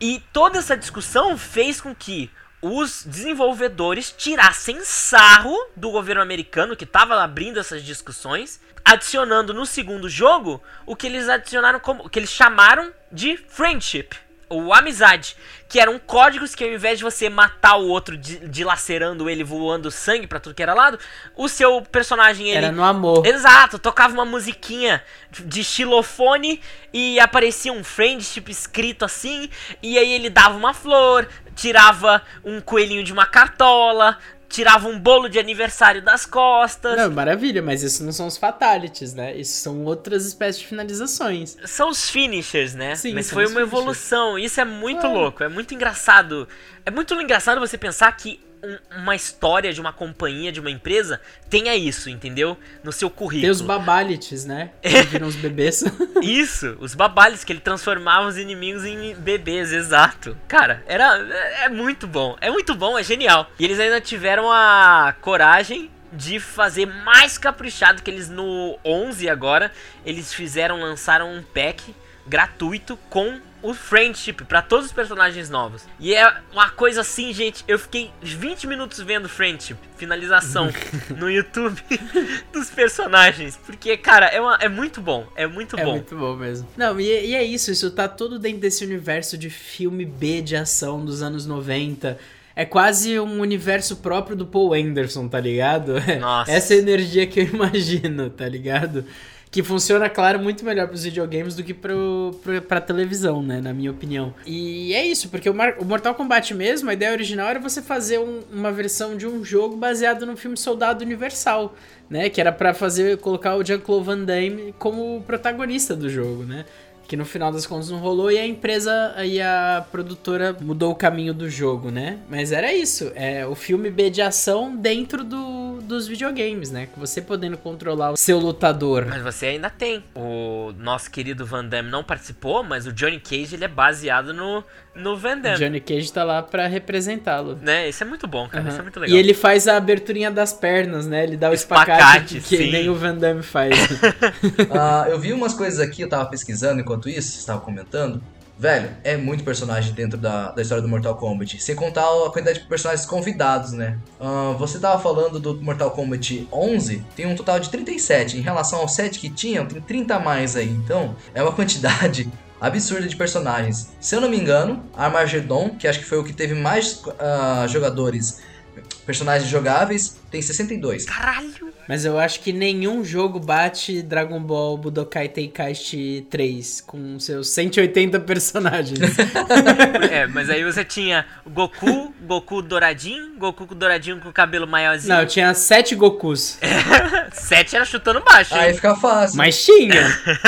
E toda essa discussão fez com que os desenvolvedores tirassem sarro do governo americano que estava abrindo essas discussões, adicionando no segundo jogo o que eles adicionaram como o que eles chamaram de friendship ou amizade, que eram códigos que ao invés de você matar o outro dilacerando ele, voando sangue para tudo que era lado, o seu personagem ele era no amor. Exato, tocava uma musiquinha de xilofone e aparecia um friendship escrito assim, e aí ele dava uma flor, tirava um coelhinho de uma cartola, tirava um bolo de aniversário das costas. Não, maravilha, mas isso não são os fatalities, né? Isso são outras espécies de finalizações. São os finishers, né? Sim, mas foi uma finishers. evolução. Isso é muito louco, é muito engraçado. É muito engraçado você pensar que um, uma história de uma companhia, de uma empresa, tenha isso, entendeu? No seu currículo. Tem os babalites, né? Que viram os bebês. isso, os babalites, que ele transformava os inimigos em bebês, exato. Cara, era é, é muito bom, é muito bom, é genial. E eles ainda tiveram a coragem de fazer mais caprichado que eles no 11 agora, eles fizeram, lançaram um pack gratuito com o friendship pra todos os personagens novos. E é uma coisa assim, gente. Eu fiquei 20 minutos vendo friendship, finalização no YouTube dos personagens. Porque, cara, é, uma, é muito bom. É muito É bom. muito bom mesmo. Não, e, e é isso, isso tá tudo dentro desse universo de filme B de ação dos anos 90. É quase um universo próprio do Paul Anderson, tá ligado? Nossa. Essa é energia que eu imagino, tá ligado? Que funciona, claro, muito melhor pros videogames do que pra televisão, né? Na minha opinião. E é isso, porque o, Mar- o Mortal Kombat mesmo, a ideia original era você fazer um- uma versão de um jogo baseado no filme Soldado Universal, né? Que era pra fazer, colocar o Jean-Claude Van Damme como protagonista do jogo, né? Que no final das contas não rolou e a empresa e a produtora mudou o caminho do jogo, né? Mas era isso, é o filme B de ação dentro do, dos videogames, né? Com você podendo controlar o seu lutador. Mas você ainda tem. O nosso querido Van Damme não participou, mas o Johnny Cage ele é baseado no, no Van O Damme. Johnny Cage tá lá pra representá-lo. Né? Isso é muito bom, cara. Isso é muito legal. E ele faz a aberturinha das pernas, né? Ele dá o Espacate, espacate, que sim. nem o Van Damme faz. Ah, eu vi umas coisas aqui, eu tava pesquisando enquanto isso, você tava comentando. Velho, é muito personagem dentro da, da história do Mortal Kombat. Sem contar a quantidade de personagens convidados, né? Ah, você tava falando do Mortal Kombat 11, tem um total de 37. Em relação ao 7 que tinha, tem 30 a mais aí. Então, é uma quantidade absurda de personagens. Se eu não me engano, Armageddon, que acho que foi o que teve mais ah, jogadores, personagens jogáveis, tem 62. Caralho! Mas eu acho que nenhum jogo bate Dragon Ball Budokai Tenkaichi 3 com seus 180 personagens. É, mas aí você tinha o Goku, Goku douradinho, Goku com douradinho com o cabelo maiorzinho. Não, eu tinha 7 Gokus. Sete era chutando baixo, Aí hein? fica fácil. Mas tinha!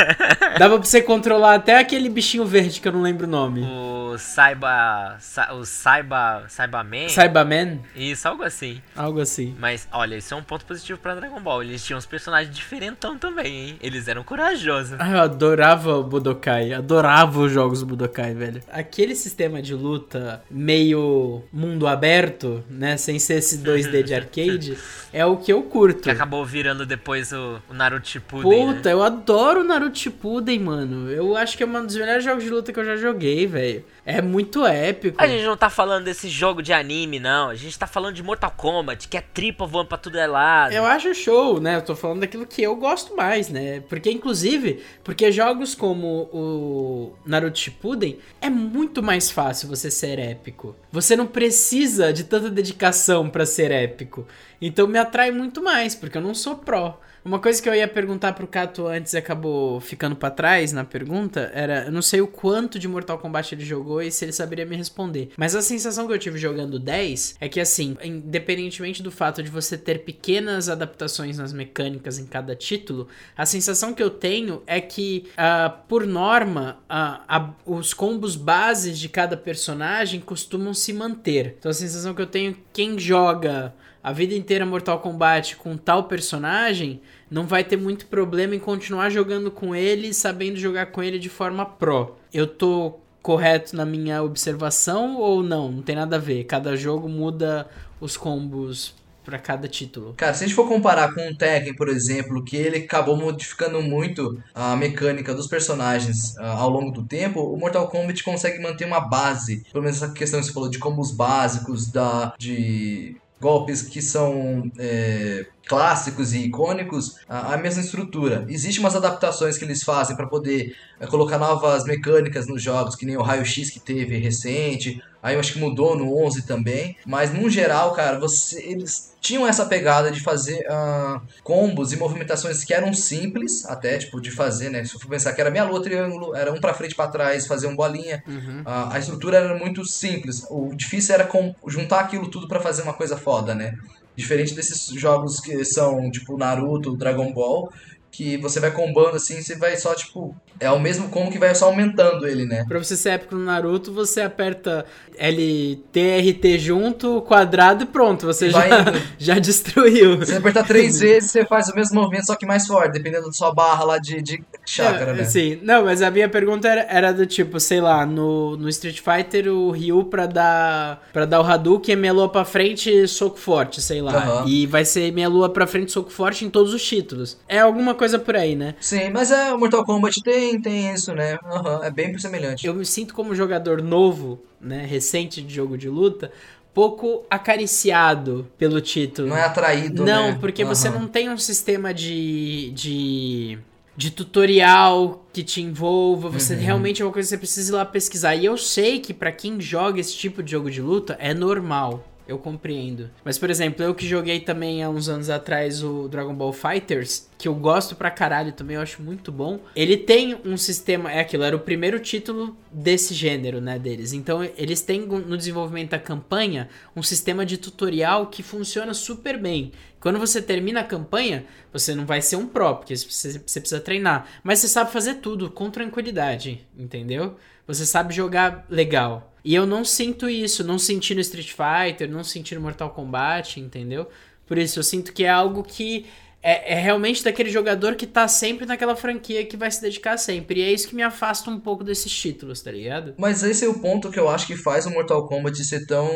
Dava pra você controlar até aquele bichinho verde que eu não lembro o nome. O Saiba. Sa- O Saiba. Saibaman? Cyberman? Isso, algo assim. Algo assim. Mas, olha, isso é um ponto positivo pra Dragon Ball. Eles tinham uns personagens diferentão também, hein? Eles eram corajosos. Ah, eu adorava o Budokai. Adorava os jogos do Budokai, velho. Aquele sistema de luta meio mundo aberto, né? Sem ser esse 2D de arcade, é o que eu curto. Que acabou virando depois o, o Naruto Shippuden, Puta, né? eu adoro Naruto Shippuden, mano. Eu acho que é um dos melhores jogos de luta que eu já joguei, velho. É muito épico. A gente não tá falando desse jogo de anime, não. A gente tá falando de Mortal Kombat, que é tripa voando pra tudo é lado. Eu acho show, né? Eu tô falando daquilo que eu gosto mais, né? Porque, inclusive, porque jogos como o Naruto Shippuden é muito mais fácil você ser épico. Você não precisa de tanta dedicação pra ser épico. Então me atrai muito mais, porque eu não sou pró. Uma coisa que eu ia perguntar pro Cato antes e acabou ficando pra trás na pergunta era, eu não sei o quanto de Mortal Kombat ele jogou e se ele saberia me responder. Mas a sensação que eu tive jogando 10 é que assim, independentemente do fato de você ter pequenas adaptações nas mecânicas em cada título, a sensação que eu tenho é que, ah, por norma, a- os combos bases de cada personagem costumam se manter. Então a sensação que eu tenho, quem joga a vida inteira Mortal Kombat com tal personagem, não vai ter muito problema em continuar jogando com ele, sabendo jogar com ele de forma pro. Eu tô correto na minha observação ou não? Não tem nada a ver. Cada jogo muda os combos pra cada título. Cara, se a gente for comparar com o Tekken, por exemplo, que ele acabou modificando muito a mecânica dos personagens ah, ao longo do tempo, o Mortal Kombat consegue manter uma base. Pelo menos essa questão que você falou de combos básicos, da, de golpes que são é, clássicos e icônicos, a, a mesma estrutura. Existem umas adaptações que eles fazem para poder é, colocar novas mecânicas nos jogos, que nem o Raio X que teve recente. Aí eu acho que mudou no 11 também. Mas no geral, cara, você, eles tinham essa pegada de fazer ah, combos e movimentações que eram simples, até, tipo, de fazer, né? Se eu for pensar que era meia lua, triângulo, era um pra frente pra trás, fazer um bolinha. Ah, a estrutura era muito simples. O difícil era com- juntar aquilo tudo pra fazer uma coisa foda, né? Diferente desses jogos que são, tipo, Naruto, Dragon Ball, que você vai combando assim, você vai só, tipo. É o mesmo combo que vai só aumentando ele, né? Pra você ser épico no Naruto, você aperta LTRT junto, quadrado e pronto. Você já, indo. já destruiu. Se você apertar três vezes, você faz o mesmo movimento, só que mais forte, dependendo da sua barra lá de, de chácara, É, né? Sim, não, mas a minha pergunta era, era do tipo, sei lá, no, no Street Fighter o Ryu pra dar para dar o Hadouken é meia lua pra frente soco forte, sei lá. Aham. E vai ser meia lua pra frente soco forte em todos os títulos. É alguma coisa por aí, né? Sim, mas é, o Mortal Kombat tem, tem isso, né? Uhum, é bem semelhante. Eu me sinto como jogador novo, né, recente de jogo de luta, pouco acariciado pelo título. Não é atraído, Não, né? porque Uhum. você não tem um sistema de, de, de tutorial que te envolva. Você Uhum. realmente é uma coisa que você precisa ir lá pesquisar. E eu sei que pra quem joga esse tipo de jogo de luta é normal. Eu compreendo. Mas, por exemplo, eu que joguei também há uns anos atrás o Dragon Ball Fighters, que eu gosto pra caralho também, eu acho muito bom. Ele tem um sistema, é aquilo, era o primeiro título desse gênero, né, deles. Então, eles têm no desenvolvimento da campanha um sistema de tutorial que funciona super bem. Quando você termina a campanha, você não vai ser um pro, porque você precisa treinar. Mas você sabe fazer tudo com tranquilidade, entendeu? Você sabe jogar legal. E eu não sinto isso, não senti no Street Fighter, não senti no Mortal Kombat, entendeu? Por isso, eu sinto que é algo que é, é realmente daquele jogador que tá sempre naquela franquia que vai se dedicar sempre. E é isso que me afasta um pouco desses títulos, tá ligado? Mas esse é o ponto que eu acho que faz o Mortal Kombat ser tão.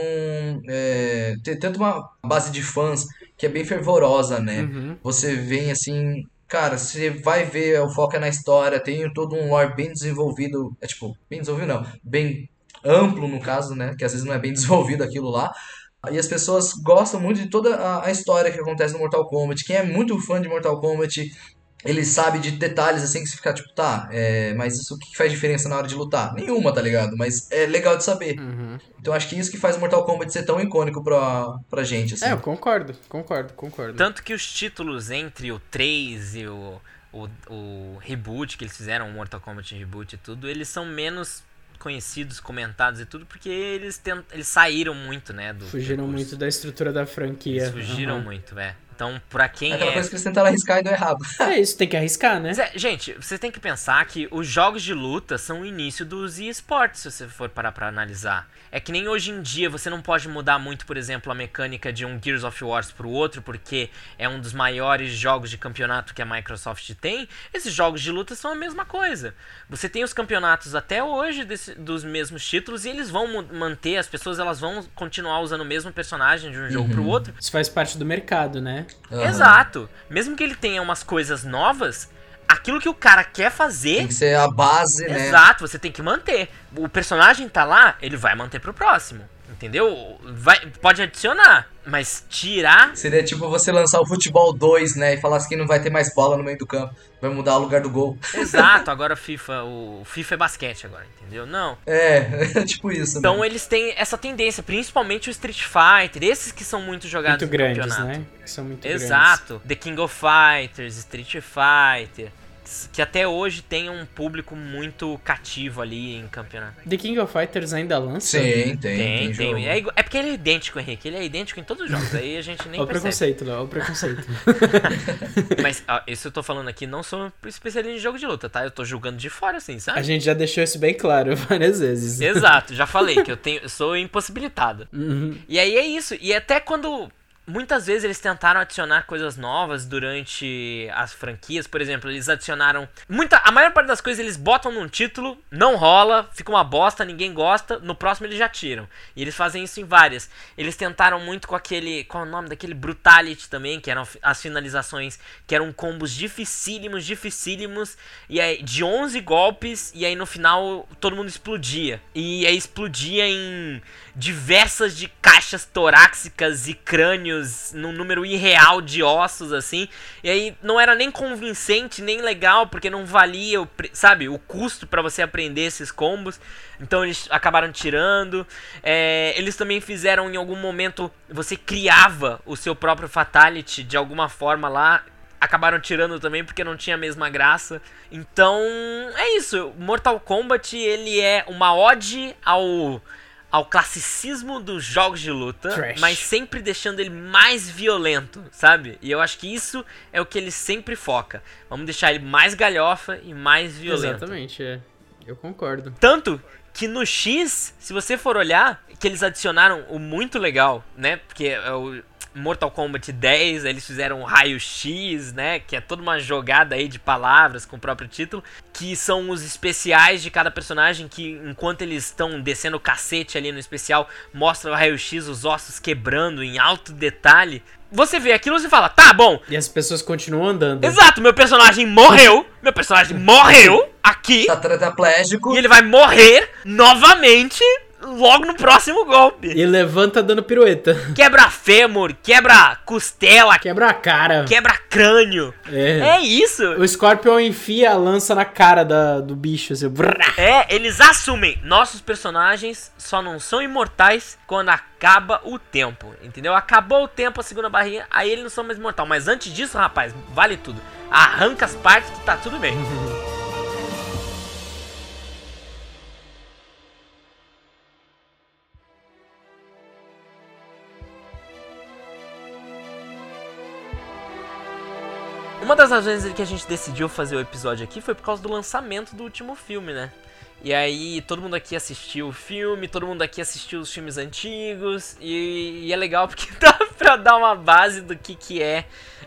É, ter tanto uma base de fãs que é bem fervorosa, né? Uhum. Você vem assim. Cara, você vai ver, o foco é na história, tem todo um lore bem desenvolvido. É tipo, bem desenvolvido não, bem amplo no caso, né? Que às vezes não é bem desenvolvido aquilo lá. E as pessoas gostam muito de toda a, história que acontece no Mortal Kombat. Quem é muito fã de Mortal Kombat, ele sabe de detalhes assim que você fica tipo, tá, é, mas isso o que faz diferença na hora de lutar? Nenhuma, tá ligado? Mas é legal de saber. Uhum. Então acho que isso que faz o Mortal Kombat ser tão icônico pra, pra gente, assim. É, eu concordo, concordo, concordo. Tanto que os títulos entre o 3 e o, o, o reboot que eles fizeram, o Mortal Kombat Reboot e tudo, eles são menos conhecidos, comentados e tudo, porque eles, tent... eles saíram muito, né? Do Fugiram muito da estrutura da franquia. Eles fugiram Uhum. muito, velho. Então, pra quem É aquela é. coisa que eles tentaram arriscar e deu errado. É isso, tem que arriscar, né? É, gente, você tem que pensar que os jogos de luta são o início dos esportes, se você for parar pra analisar. É que nem hoje em dia você não pode mudar muito, por exemplo, a mecânica de um Gears of War pro outro, porque é um dos maiores jogos de campeonato que a Microsoft tem. Esses jogos de luta são a mesma coisa. Você tem os campeonatos até hoje desse- dos mesmos títulos e eles vão manter, as pessoas elas vão continuar usando o mesmo personagem de um jogo pro outro. Isso faz parte do mercado, né? Aham. Exato. Mesmo que ele tenha umas coisas novas, aquilo que o cara quer fazer Tem que ser a base, né? Exato, você tem que manter. O personagem tá lá, ele vai manter pro próximo. Entendeu? Vai, pode adicionar, mas tirar. Seria tipo você lançar o Futebol 2, né? E falar assim que não vai ter mais bola no meio do campo. Vai mudar o lugar do gol. Exato, agora FIFA, o FIFA é basquete agora, entendeu? Não. É, tipo isso, Então né? eles têm essa tendência, principalmente o Street Fighter, esses que são muito jogados Muito no grandes, campeonato. né? Que são muito grandes. Exato. The King of Fighters, Street Fighter, que até hoje tem um público muito cativo ali em campeonato. The King of Fighters ainda lança? Sim, tem, Tem, tem, tem. jogo. É, é porque ele é idêntico, Henrique. Ele é idêntico em todos os jogos. Aí a gente nem Olha o preconceito, Léo, o preconceito. Mas ó, isso eu tô falando aqui, não sou especialista em jogo de luta, tá? Eu tô julgando de fora, assim, A sabe? gente já deixou isso bem claro várias vezes. Exato, já falei que eu tenho, eu sou impossibilitado. Uhum. E aí é isso. E até quando muitas vezes eles tentaram adicionar coisas novas durante as franquias, por exemplo, eles adicionaram muita, a maior parte das coisas eles botam num título, não rola, fica uma bosta, ninguém gosta, no próximo eles já tiram. E eles fazem isso em várias. Eles tentaram muito com aquele, qual é o nome daquele Brutality também, que eram as finalizações, que eram combos dificílimos, dificílimos, e aí de 11 golpes e aí no final todo mundo explodia. E aí explodia em diversas de caixas torácicas e crânios num número irreal de ossos assim. E aí não era nem convincente, nem legal, porque não valia, o, sabe, o custo pra você aprender esses combos. Então eles acabaram tirando. É, eles também fizeram em algum momento você criava o seu próprio fatality de alguma forma lá. Acabaram tirando também porque não tinha a mesma graça. Então, é isso. Mortal Kombat, ele é uma ode ao ao classicismo dos jogos de luta, Trash. mas sempre deixando ele mais violento, sabe? E eu acho que isso é o que ele sempre foca. Vamos deixar ele mais galhofa e mais violento. Exatamente, é. Eu concordo. Tanto que no X, se você for olhar, que eles adicionaram o muito legal, né? Porque é o, Mortal Kombat 10, eles fizeram Raio X, né? Que é toda uma jogada aí de palavras com o próprio título. Que são os especiais de cada personagem. Que enquanto eles estão descendo o cacete ali no especial, mostra o Raio X, os ossos quebrando em alto detalhe. Você vê aquilo e fala, tá bom. E as pessoas continuam andando. Exato, meu personagem morreu. meu personagem morreu aqui. Tá tetraplégico. E ele vai morrer novamente logo no próximo golpe. E levanta dando pirueta. Quebra fêmur, quebra costela, Quebra a cara. quebra crânio. É. É isso. O Scorpion enfia a lança na cara da, do bicho, assim. brrr. É, eles assumem. Nossos personagens só não são imortais quando acaba o tempo. Entendeu? Acabou o tempo, a segunda barrinha, aí eles não são mais imortal. Mas antes disso, rapaz, vale tudo. Arranca as partes que tá tudo bem. Uma das razões que a gente decidiu fazer o episódio aqui foi por causa do lançamento do último filme, né? E aí todo mundo aqui assistiu o filme, todo mundo aqui assistiu os filmes antigos e, e é legal porque dá pra dar uma base do que, que é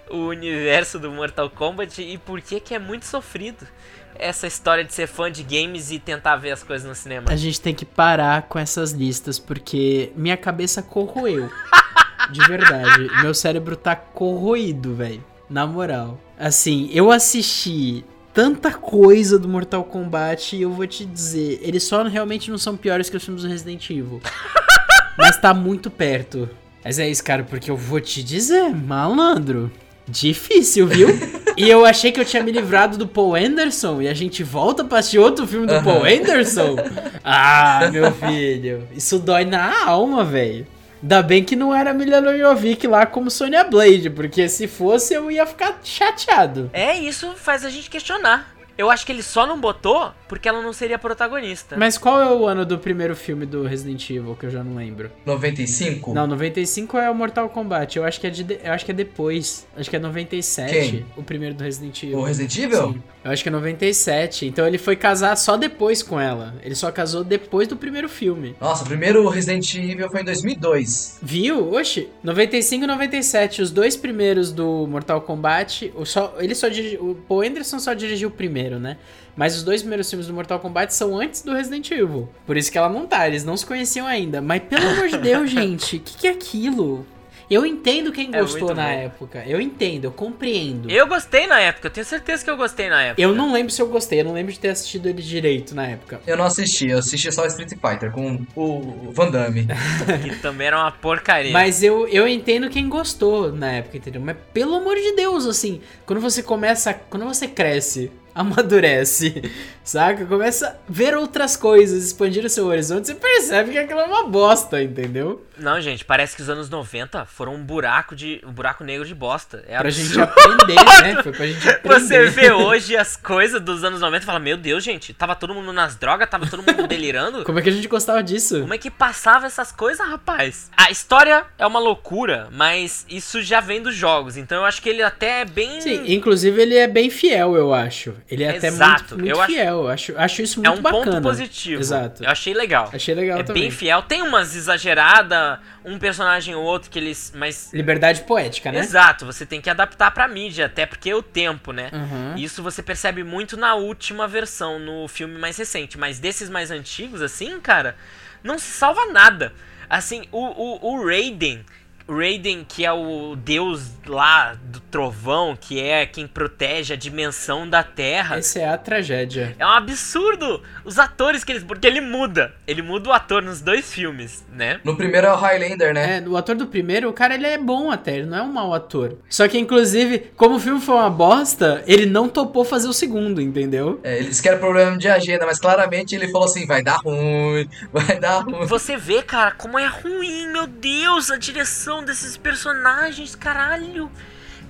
o universo do Mortal Kombat e por que, que é muito sofrido essa história de ser fã de games e tentar ver as coisas no cinema. A gente tem que parar com essas listas, porque minha cabeça corroeu. De verdade. Meu cérebro tá corroído, velho. Na moral. Assim, eu assisti tanta coisa do Mortal Kombat e eu vou te dizer, eles só realmente não são piores que os filmes do Resident Evil. Mas tá muito perto. Mas é isso, cara, porque eu vou te dizer, malandro. Difícil, viu? E eu achei que eu tinha me livrado do Paul Anderson e a gente volta pra assistir outro filme do Paul Anderson? Ah, meu filho, isso dói na alma, velho. Ainda bem que não era Milena Jovic lá como Sonya Blade, porque se fosse eu ia ficar chateado. É, isso faz a gente questionar. Eu acho que ele só não botou porque ela não seria protagonista. Mas qual é o ano do primeiro filme do Resident Evil, que eu já não lembro? 95? Não, 95 é o Mortal Kombat. Eu acho que é, de, eu acho que é depois. Acho que é 97 Quem? o primeiro do Resident Evil. O Resident Evil? Sim. Eu acho que é 97. Então ele foi casar só depois com ela. Ele só casou depois do primeiro filme. Nossa, o primeiro Resident Evil foi em 2002. Viu? Oxi. 95 e 97, os dois primeiros do Mortal Kombat. O só, ele só dirigiu. O Paul Anderson só dirigiu o primeiro, né? Mas os dois primeiros filmes do Mortal Kombat são antes do Resident Evil. Por isso que ela não tá, eles não se conheciam ainda. Mas pelo amor de Deus, gente, o que, que é aquilo? Eu entendo quem É gostou muito na bom. época. Eu entendo, eu compreendo. Eu gostei na época, eu tenho certeza que eu gostei na época. Eu não lembro se eu gostei, eu não lembro de ter assistido ele direito na época. Eu não assisti, eu assisti só Street Fighter com o Van Damme. Que também era uma porcaria. Mas eu, eu entendo quem gostou na época, entendeu? Mas pelo amor de Deus, assim, quando você começa. Quando você cresce, amadurece, saca? Começa a ver outras coisas, expandir o seu horizonte, você percebe que aquilo é uma bosta, entendeu? Não, gente, parece que os anos 90 foram um buraco de. um buraco negro de bosta. É Pra gente aprender, né? Foi pra gente aprender. Você vê hoje as coisas dos anos 90 e fala, meu Deus, gente, tava todo mundo nas drogas, tava todo mundo delirando. Como é que a gente gostava disso? Como é que passava essas coisas, rapaz? A história é uma loucura, mas isso já vem dos jogos, então eu acho que ele até é bem. Sim, inclusive ele é bem fiel, eu acho. Ele é até Exato, muito, muito eu acho- fiel. Eu acho, acho isso é muito um bacana. ponto positivo. Exato. Eu achei legal. Achei legal é também. bem fiel. Tem umas exageradas, um personagem ou outro que eles. Mas. Liberdade poética, né? Exato, você tem que adaptar pra mídia, até porque é o tempo, né? Uhum. Isso você percebe muito na última versão, no filme mais recente. Mas desses mais antigos, assim, cara, não se salva nada. Assim, o, o, o Raiden. Raiden, que é o deus lá do trovão, que é quem protege a dimensão da Terra. Essa é a tragédia. É um absurdo os atores que eles. Porque ele muda. Ele muda o ator nos dois filmes, né? No primeiro é o Highlander, né? É, o ator do primeiro, o cara ele é bom até, ele não é um mau ator. Só que, inclusive, como o filme foi uma bosta, ele não topou fazer o segundo, entendeu? É, eles querem problema de agenda, mas claramente ele falou assim: vai dar ruim, vai dar ruim. Você vê, cara, como é ruim, meu Deus, a direção desses personagens, caralho.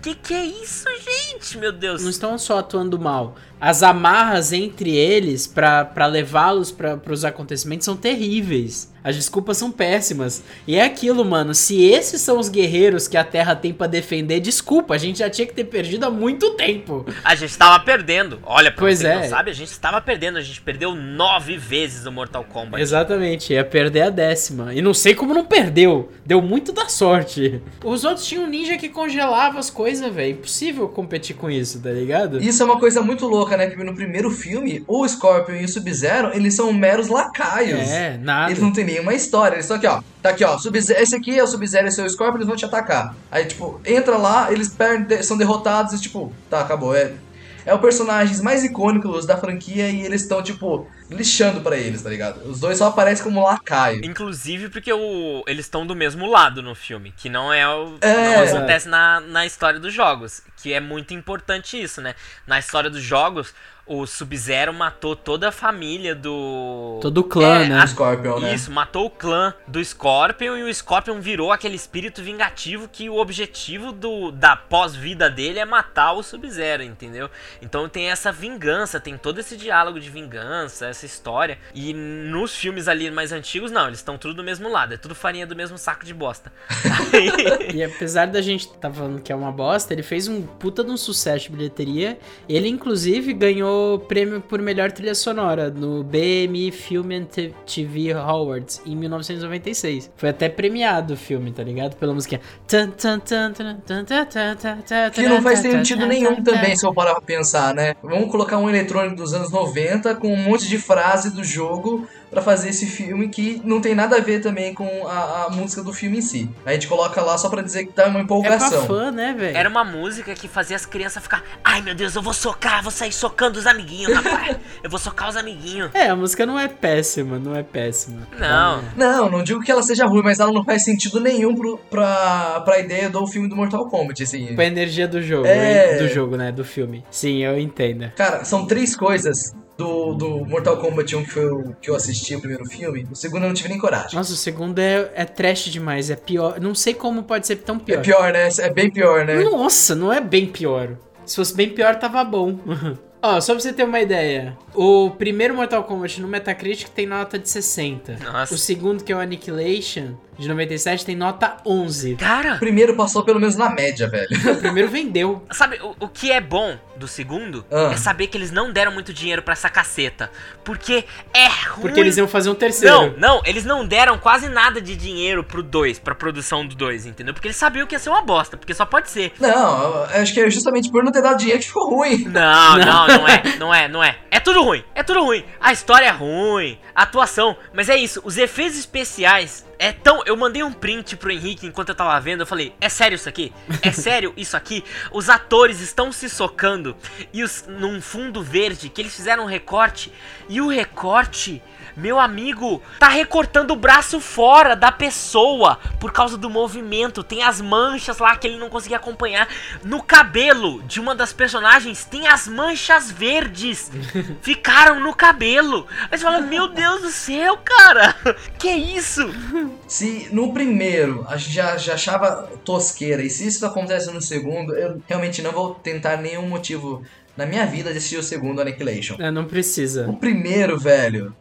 Que que é isso, gente? Meu Deus. Não estão só atuando mal. As amarras entre eles pra pra levá-los pra pros acontecimentos são terríveis. As desculpas são péssimas. E é aquilo, mano. Se esses são os guerreiros que a Terra tem pra defender, desculpa, a gente já tinha que ter perdido há muito tempo. A gente tava perdendo. Olha, pra Pois você que é. não sabe, a gente estava perdendo. A gente perdeu nove vezes no Mortal Kombat. Exatamente, ia perder a décima. E não sei como não perdeu. Deu muito da sorte. Os outros tinham um ninja que congelava as coisas, velho. Impossível competir com isso, tá ligado? Isso é uma coisa muito louca, né? Porque no primeiro filme, o Scorpion e o Sub-Zero, eles são meros lacaios. É, nada. Eles não têm nenhuma história, eles estão aqui, ó. Tá aqui, ó. Esse aqui é o Sub-Zero, esse é o Scorpion, eles vão te atacar. Aí, tipo, entra lá, eles perdem, são derrotados e, tipo, tá, acabou. É, é o personagens mais icônicos da franquia e eles estão, tipo, lixando pra eles, tá ligado? Os dois só aparecem como lacaio. Inclusive porque o, eles estão do mesmo lado no filme, que não é o É. não acontece na, na história dos jogos, que é muito importante isso, né? Na história dos jogos, o Sub-Zero matou toda a família do Todo o clã, É, né? a- Scorpion, né? Isso, matou o clã do Scorpion e o Scorpion virou aquele espírito vingativo que o objetivo do, da pós-vida dele é matar o Sub-Zero, entendeu? Então tem essa vingança, tem todo esse diálogo de vingança, essa história. E nos filmes ali mais antigos, não, eles estão tudo do mesmo lado, é tudo farinha do mesmo saco de bosta. E apesar da gente tá falando que é uma bosta, ele fez um puta de um sucesso de bilheteria. Ele, inclusive, ganhou prêmio por melhor trilha sonora no BMI Film and TV Awards em 1996. Foi até premiado o filme, tá ligado? Pela música. Que não faz sentido nenhum também, se eu parar pra pensar, né? Vamos colocar um eletrônico dos anos 90 com um monte de frase do jogo pra fazer esse filme que não tem nada a ver também com a, a música do filme em si. A gente coloca lá só pra dizer que tá uma É pra empolgação. fã, né, velho? Era uma música que fazia as crianças ficar, ai meu Deus, eu vou socar, vou sair socando os amiguinhos, rapaz. Eu vou socar os amiguinhos. É, a música não é péssima, não é péssima. Não. Não, não digo que ela seja ruim, mas ela não faz sentido nenhum pro, pra, pra ideia do filme do Mortal Kombat, assim. Pra energia do jogo, É. do jogo, né? Do filme. Sim, eu entendo. Cara, são três coisas do, do Mortal Kombat 1 que, foi o que eu assisti, o primeiro filme. O segundo eu não tive nem coragem. Nossa, o segundo é, é trash demais, é pior. Não sei como pode ser tão É pior. pior, né? É bem pior, né? Nossa, não é bem pior. Se fosse bem pior, tava bom. Ó, só pra você ter uma ideia. O primeiro Mortal Kombat no Metacritic tem nota de 60. Nossa. O segundo, que é o Annihilation, de 97, tem nota 11. O Cara, primeiro passou pelo menos na média, velho. O primeiro vendeu. Sabe, o, o que é bom do segundo Ah. é saber que eles não deram muito dinheiro pra essa caceta. Porque é ruim. Porque eles iam fazer um terceiro. Não, não, eles não deram quase nada de dinheiro pro 2, pra produção do 2, entendeu? Porque eles sabiam que ia ser uma bosta, porque só pode ser. Não, eu acho que é justamente por não ter dado dinheiro que ficou ruim. Não, não, não é, não é, não é. É tudo ruim, é tudo ruim. A história é ruim, a atuação, mas é isso, os efeitos especiais é tão. Eu mandei um print pro Henrique enquanto eu tava vendo, eu falei, é sério isso aqui? É sério isso aqui? Os atores estão se socando e os, num fundo verde que eles fizeram um recorte e o recorte. Meu amigo, tá recortando o braço fora da pessoa por causa do movimento. Tem as manchas lá que ele não conseguia acompanhar. No cabelo de uma das personagens tem as manchas verdes. Ficaram no cabelo. Aí você fala, meu Deus do céu, cara. Que isso? Se no primeiro a gente já, já achava tosqueira, e se isso acontece no segundo, eu realmente não vou tentar nenhum motivo na minha vida de assistir o segundo Annihilation. É, não precisa. O primeiro, velho,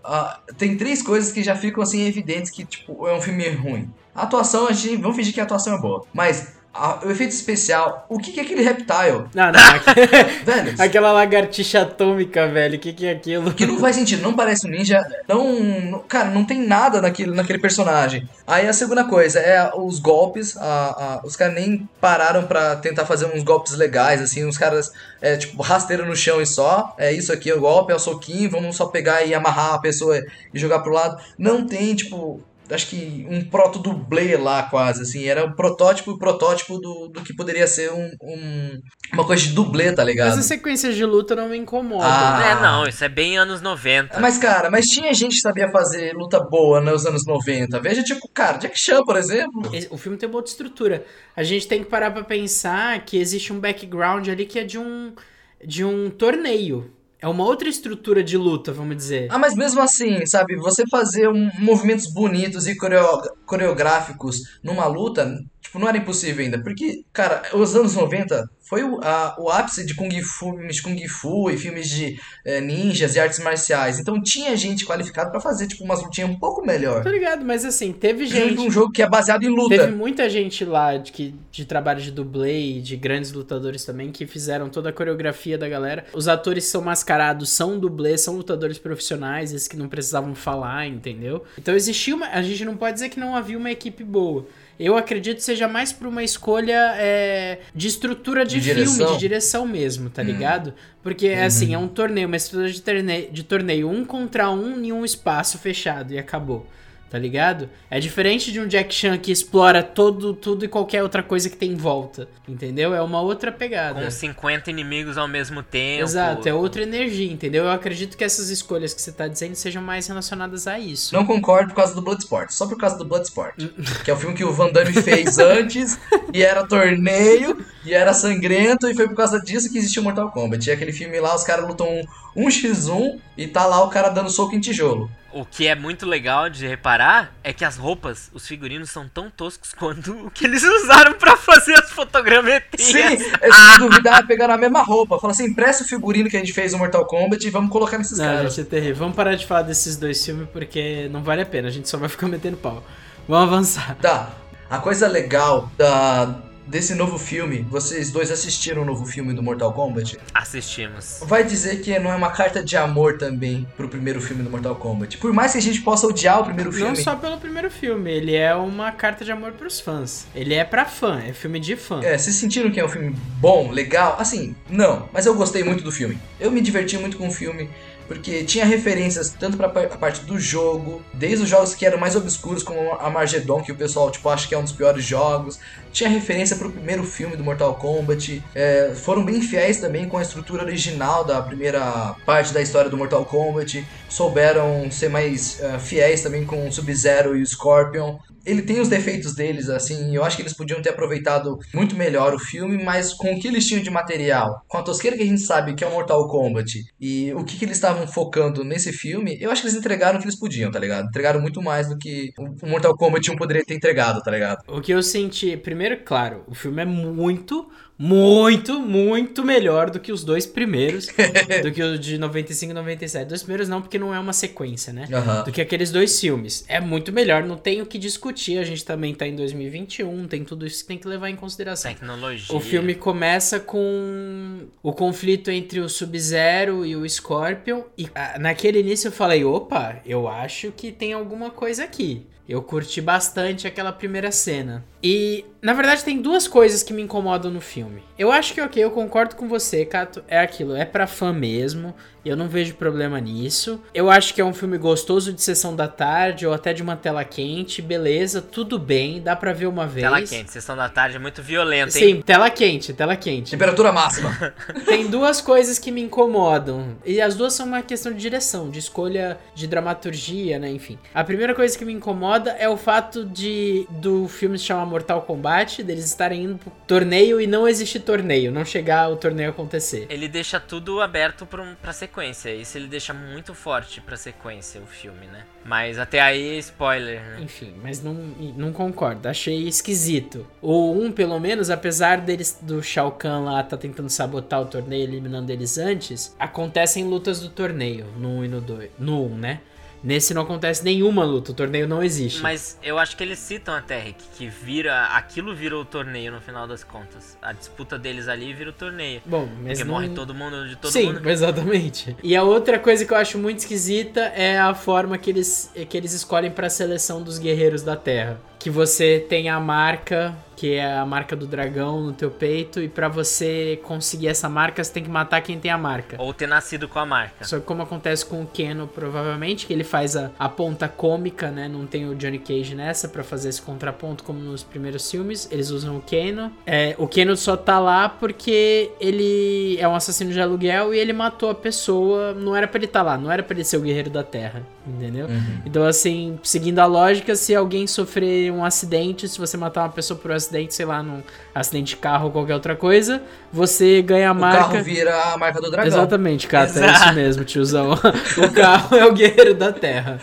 tem três coisas que já ficam assim evidentes que, tipo, é um filme ruim. A atuação, a gente, vamos fingir que a atuação é boa. Mas a- o efeito especial, o que, que é aquele reptile? Não, não. Velho, Aquela lagartixa atômica, velho. O que, que é aquilo? que não faz sentido, não parece um ninja, não, cara, não tem nada naquele, naquele personagem. Aí a segunda coisa é os golpes, a- a- os caras nem pararam pra tentar fazer uns golpes legais, assim, os caras, é, tipo, rasteiro no chão e só, é isso aqui, é o golpe, é o soquinho, vamos só pegar e amarrar a pessoa e jogar pro lado. Não tem, tipo... Acho que um proto-dublê lá, quase, assim. Era um protótipo protótipo do, do que poderia ser um, um- uma coisa de dublê, tá ligado? Mas as sequências de luta não me incomodam. Ah. É, não, isso é bem anos 90. Mas, cara, mas tinha gente que sabia fazer luta boa nos anos 90. Veja, tipo, cara, Jack Chan, por exemplo. O filme tem uma outra estrutura. A gente tem que parar pra pensar que existe um background ali que é de um de um torneio. É uma outra estrutura de luta, vamos dizer. Ah, mas mesmo assim, sabe, você fazer um- movimentos bonitos e coreo- coreográficos numa luta, tipo, não era impossível ainda. Porque, cara, os anos 90 foi o, a, o ápice de Kung Fu, filmes de Kung Fu e filmes de é, ninjas e artes marciais. Então tinha gente qualificada para fazer, tipo, umas lutinhas um pouco melhor. Tô ligado, mas assim, teve gente. um jogo que é baseado em luta. Teve muita gente lá de, que, de trabalho de dublê e de grandes lutadores também que fizeram toda a coreografia da galera. Os atores são mascarados são dublês, são lutadores profissionais, esses que não precisavam falar, entendeu? Então existia uma. A gente não pode dizer que não havia uma equipe boa. Eu acredito que seja mais por uma escolha é, de estrutura de, de filme, direção. de direção mesmo, tá hum. ligado? Porque, uhum. assim, é um torneio, uma estrutura de torneio, de torneio um contra um em um espaço fechado e acabou tá ligado? É diferente de um Jack Chan que explora todo, tudo e qualquer outra coisa que tem em volta, entendeu? É uma outra pegada. Com 50 inimigos ao mesmo tempo. Exato, é outra energia, entendeu? Eu acredito que essas escolhas que você tá dizendo sejam mais relacionadas a isso. Não concordo por causa do Bloodsport, só por causa do Bloodsport. que é o filme que o Van Damme fez antes, e era torneio, e era sangrento, e foi por causa disso que existiu Mortal Kombat. E aquele filme lá, os caras lutam um, um x1 e tá lá o cara dando soco em tijolo. O que é muito legal de reparar é que as roupas, os figurinos são tão toscos quanto o que eles usaram para fazer as fotogrametrias. Sim, se duvidar, pegaram a mesma roupa. Fala assim, empresta o figurino que a gente fez no Mortal Kombat e vamos colocar nesses não, caras. Gente, é terrível. Vamos parar de falar desses dois filmes porque não vale a pena, a gente só vai ficar metendo pau. Vamos avançar. Tá. A coisa legal da, desse novo filme, vocês dois assistiram o novo filme do Mortal Kombat? Assistimos. Vai dizer que não é uma carta de amor também pro primeiro filme do Mortal Kombat. Por mais que a gente possa odiar o primeiro filme. Não só pelo primeiro filme, ele é uma carta de amor pros fãs. Ele é pra fã, é filme de fã. É, vocês sentiram que é um filme bom, legal? Assim, não, mas eu gostei muito do filme. Eu me diverti muito com o filme porque tinha referências tanto para a parte do jogo, desde os jogos que eram mais obscuros, como a Margedon, que o pessoal tipo, acha que é um dos piores jogos, tinha referência para o primeiro filme do Mortal Kombat, é, foram bem fiéis também com a estrutura original da primeira parte da história do Mortal Kombat, souberam ser mais uh, fiéis também com o Sub-Zero e o Scorpion ele tem os defeitos deles, assim, eu acho que eles podiam ter aproveitado muito melhor o filme, mas com o que eles tinham de material, com a tosqueira que a gente sabe que é o Mortal Kombat, e o que, que eles estavam focando nesse filme, eu acho que eles entregaram o que eles podiam, tá ligado? Entregaram muito mais do que o Mortal Kombat 1 poderia ter entregado, tá ligado? O que eu senti, primeiro, claro, o filme é muito, muito, muito melhor do que os dois primeiros, do que o de 95 e 97. Dois primeiros não, porque não é uma sequência, né? Uhum. Do que aqueles dois filmes. É muito melhor, não tem o que discutir. A gente também tá em 2021, tem tudo isso que tem que levar em consideração. Tecnologia. O filme começa com o conflito entre o Sub-Zero e o Scorpion. E ah, naquele início eu falei: opa, eu acho que tem alguma coisa aqui. Eu curti bastante aquela primeira cena. E, na verdade, tem duas coisas que me incomodam no filme. Eu acho que, ok, eu concordo com você, Cato. É aquilo, é pra fã mesmo. E eu não vejo problema nisso. Eu acho que é um filme gostoso de sessão da tarde ou até de uma tela quente. Beleza, tudo bem, dá pra ver uma vez. Tela quente, sessão da tarde é muito violento, hein? Sim, tela quente, tela quente. Temperatura máxima. Tem duas coisas que me incomodam. E as duas são uma questão de direção, de escolha de dramaturgia, né? Enfim. A primeira coisa que me incomoda é o fato de do filme se chamar Mortal Kombat, deles estarem indo pro torneio e não existir torneio, não chegar o torneio acontecer. Ele deixa tudo aberto pra, um, pra sequência. Isso ele deixa muito forte pra sequência, o filme, né? Mas até aí, spoiler, né? Enfim, mas não, não concordo. Achei esquisito. O 1, um, pelo menos, apesar deles do Shao Kahn lá tá tentando sabotar o torneio, eliminando eles antes, acontecem lutas do torneio, no 1 e no 2. No 1, né? Nesse não acontece nenhuma luta, o torneio não existe. Mas eu acho que eles citam até, Rick, que vira. Aquilo vira o torneio no final das contas. A disputa deles ali vira o torneio. Bom, mas. Porque não... morre todo mundo de todo Sim, mundo. Sim, exatamente. E a outra coisa que eu acho muito esquisita é a forma que eles, que eles escolhem para a seleção dos guerreiros da Terra. Que você tem a marca que é a marca do dragão no teu peito, e para você conseguir essa marca, você tem que matar quem tem a marca. Ou ter nascido com a marca. Só que como acontece com o Keno, provavelmente, que ele faz a, a ponta cômica, né? Não tem o Johnny Cage nessa para fazer esse contraponto como nos primeiros filmes. Eles usam o Keno. É, o Keno só tá lá porque ele é um assassino de aluguel e ele matou a pessoa. Não era para ele estar tá lá, não era para ele ser o guerreiro da Terra, entendeu? Uhum. Então, assim, seguindo a lógica, se alguém sofrer um acidente, se você matar uma pessoa por um acidente, acidente, sei lá, num acidente de carro ou qualquer outra coisa, você ganha a marca. O carro vira a marca do dragão. Exatamente, Cata, é isso mesmo, tiozão. o carro é o guerreiro da terra.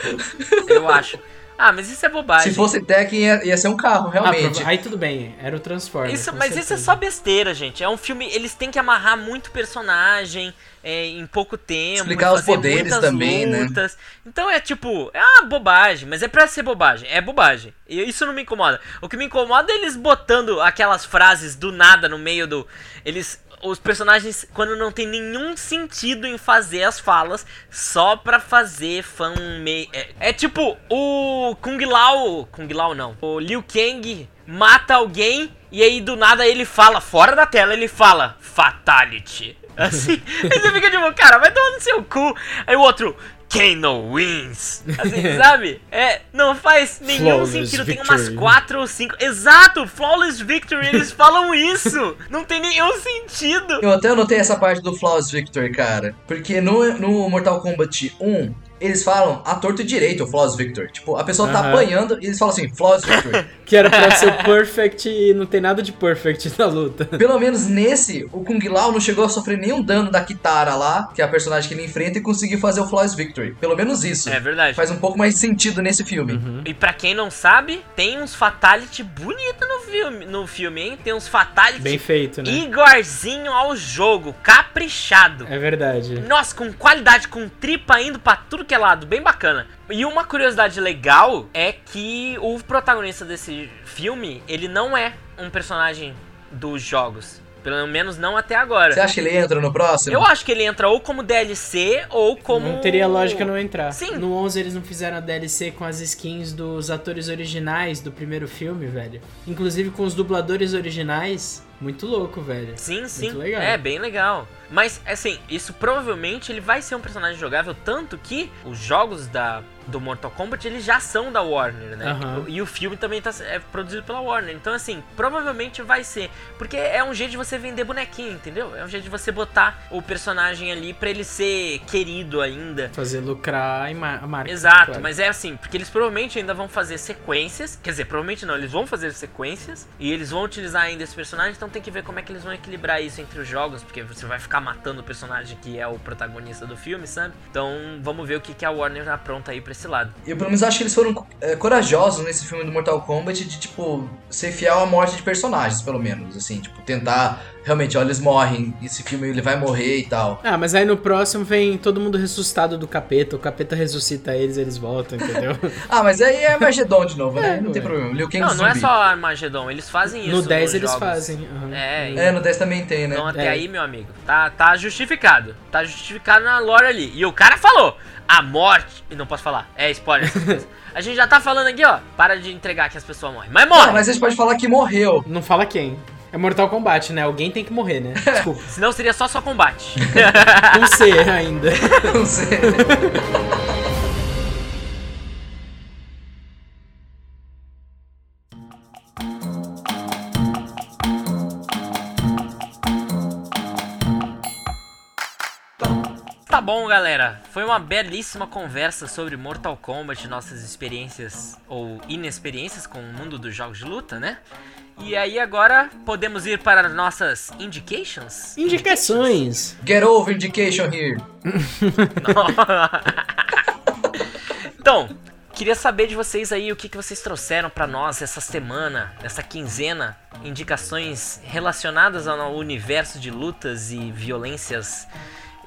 Eu acho. Ah, mas isso é bobagem. Se fosse Tekken, ia, ia ser um carro, Ah, realmente. prova- aí tudo bem, era o Transformers. Isso, mas isso é certeza. só besteira, gente. É um filme. Eles têm que amarrar muito personagem é, em pouco tempo. Explicar os poderes muitas também, né? lutas. Então é tipo, é uma bobagem, mas é pra ser bobagem. É bobagem. E isso não me incomoda. O que me incomoda é eles botando aquelas frases do nada no meio do. Eles. Os personagens, quando não tem nenhum sentido em fazer as falas, só pra fazer fan mei. É, é tipo o Kung Lao. Kung Lao não. O Liu Kang mata alguém e aí do nada ele fala, fora da tela, ele fala Fatality. Assim, aí você fica tipo, cara, vai tomar no seu cu. Aí o outro, Kano wins. Assim, sabe? É, não faz nenhum Flawless sentido. Tem umas victory. quatro ou cinco. Exato, Flawless Victory, eles falam isso. Não tem nenhum sentido. Eu até anotei essa parte do Flawless Victory, cara. Porque no, no Mortal Kombat 1, eles falam a torto e direito o Flawless Victory. Tipo, a pessoa tá apanhando e eles falam assim, Flawless Victory. Que era pra ser o perfect e não tem nada de perfect na luta. Pelo menos nesse, o Kung Lao não chegou a sofrer nenhum dano da Kitara lá, que é a personagem que ele enfrenta, e conseguiu fazer o Flawless Victory. Pelo menos isso. É verdade. Faz um pouco mais sentido nesse filme. E pra quem não sabe, tem uns fatality bonito no filme, no filme, hein? Tem uns fatality Bem feito, né? igualzinho ao jogo, caprichado. É verdade. Nossa, com qualidade, com tripa indo pra tudo que é lado, bem bacana. E uma curiosidade legal é que o protagonista desse filme, ele não é um personagem dos jogos. Pelo menos não até agora. Você acha que ele entra no próximo? Eu acho que ele entra ou como DLC ou como. Não teria lógica não entrar. Sim. No 11 eles não fizeram a DLC com as skins dos atores originais do primeiro filme, velho. Inclusive com os dubladores originais. Muito louco, velho. Sim, sim. legal. É, bem legal. Mas, assim, isso provavelmente ele vai ser um personagem jogável, tanto que os jogos da, do Mortal Kombat, eles já são da Warner, né? Aham. E o filme também tá, é produzido pela Warner. Então, assim, provavelmente vai ser. Porque é um jeito de você vender bonequinho, entendeu? É um jeito de você botar o personagem ali pra ele ser querido ainda. Fazer lucrar a a marca. Exato, claro. mas é assim, porque eles provavelmente ainda vão fazer sequências. Quer dizer, provavelmente não, eles vão fazer sequências e eles vão utilizar ainda esse personagem, então tem que ver como é que eles vão equilibrar isso entre os jogos, porque você vai ficar matando o personagem que é o protagonista do filme, sabe? Então vamos ver o que, que a Warner apronta aí pra esse lado. Eu pelo menos acho que eles foram é, corajosos nesse filme do Mortal Kombat de, tipo, ser fiel à morte de personagens, pelo menos. Assim, tipo, tentar. Realmente, ó, eles morrem, esse filme ele vai morrer e tal. Ah, mas aí no próximo vem todo mundo ressuscitado do capeta, o capeta ressuscita eles, eles voltam, entendeu? Ah, mas aí é Armagedon de novo, né? É, não tem ué. problema. Liu Kang Não, não é zumbi. só Armageddon, eles fazem isso. no 10 nos eles jogos. fazem. aham. É, É, no 10 também tem, né? Então até É. aí, meu amigo, tá, tá justificado. Tá justificado na lore ali. E o cara falou, a morte. E não posso falar, é spoiler. a gente já tá falando aqui, ó. Para de entregar que as pessoas morrem. Mas morre! Ah, mas a gente pode falar que morreu. Não fala quem. É Mortal Kombat, né? Alguém tem que morrer, né? Desculpa. Senão seria só só combate. Com C ainda. Não sei. tá bom, galera. Foi uma belíssima conversa sobre Mortal Kombat, nossas experiências ou inexperiências com o mundo dos jogos de luta, né? E aí agora podemos ir para as nossas indications? Indicações. Get over indication here. então, queria saber de vocês aí o que, que vocês trouxeram pra nós essa semana, essa quinzena, indicações relacionadas ao universo de lutas e violências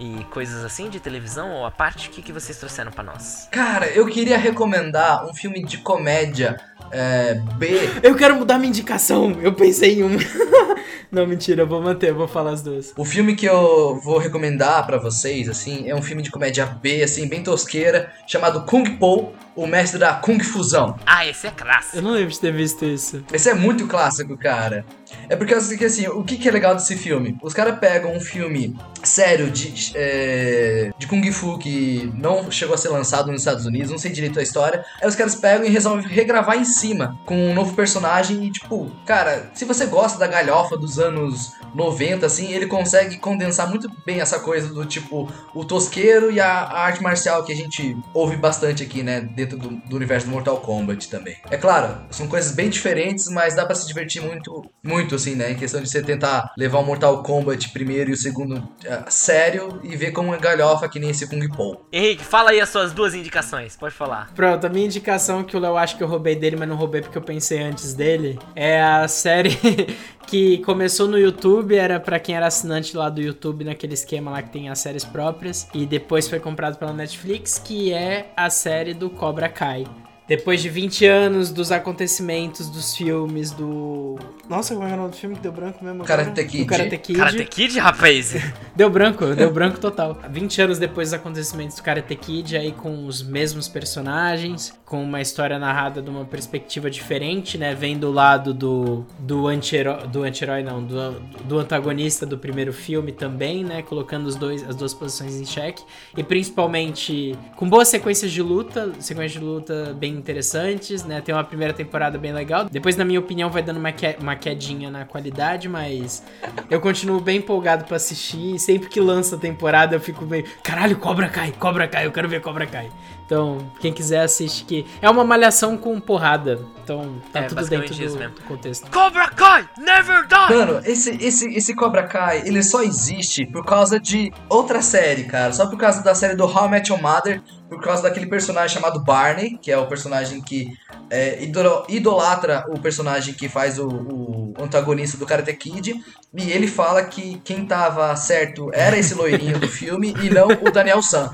e coisas assim de televisão ou a parte, o que, que vocês trouxeram pra nós? Cara, eu queria recomendar um filme de comédia é, B. Eu quero mudar minha indicação. Eu pensei em uma. Não, mentira, eu vou manter, eu vou falar as duas. O filme que eu vou recomendar pra vocês, assim, é um filme de comédia B, assim, bem tosqueira, chamado Kung Po, o mestre da Kung Fusão. Ah, esse é clássico. Eu não lembro de ter visto isso. Esse é muito clássico, cara. É porque assim, assim, o que, que é legal desse filme? Os caras pegam um filme sério de, é, de Kung Fu que não chegou a ser lançado nos Estados Unidos, não sei direito a história. Aí os caras pegam e resolvem regravar em cima com um novo personagem e, tipo, cara, se você gosta da galhofa dos anos 90, assim, ele consegue condensar muito bem essa coisa do tipo o tosqueiro e a, a arte marcial que a gente ouve bastante aqui, né, dentro do, do, universo do Mortal Kombat também. É claro, são coisas bem diferentes, mas dá para se divertir muito, muito assim, né, em questão de você tentar levar o Mortal Kombat primeiro e o segundo uh, sério e ver como é galhofa que nem esse Kung Po. Henrique, fala aí as suas duas indicações, pode falar. Pronto, a minha indicação que o Léo acha que eu roubei dele, mas não roubei porque eu pensei antes dele, é a série que começou no YouTube, era para quem era assinante lá do YouTube, naquele esquema lá que tem as séries próprias, e depois foi comprado pela Netflix, que é a série do Cobra Kai. Depois de 20 anos dos acontecimentos, dos filmes, do. Nossa, como é o nome do filme que deu branco mesmo? Karate Kid. Karate Kid. Karate Kid, rapaz? deu branco, deu branco total. 20 anos depois dos acontecimentos do Karate Kid, aí com os mesmos personagens, com uma história narrada de uma perspectiva diferente, né? Vem do lado do, do anti-herói, do anti-herói não, do, do antagonista do primeiro filme também, né? Colocando os dois, as duas posições em xeque. E principalmente com boas sequências de luta, sequências de luta bem interessantes, né? Tem uma primeira temporada bem legal. Depois, na minha opinião, vai dando uma, que uma quedinha na qualidade, mas eu continuo bem empolgado para assistir. Sempre que lança a temporada, eu fico meio. Caralho, Cobra cai, Cobra cai, eu quero ver Cobra cai. Então, quem quiser assiste que. É uma malhação com porrada. Então, tá é, tudo dentro do, do, contexto. Cobra Kai, never die! Mano, esse, esse, esse Cobra Kai, ele só existe por causa de outra série, cara. Só por causa da série do How I Met Your Mother, por causa daquele personagem chamado Barney, que é o personagem que é, idolatra o personagem que faz o, o, antagonista do Karate Kid. E ele fala que quem tava certo era esse loirinho do filme e não o Daniel San.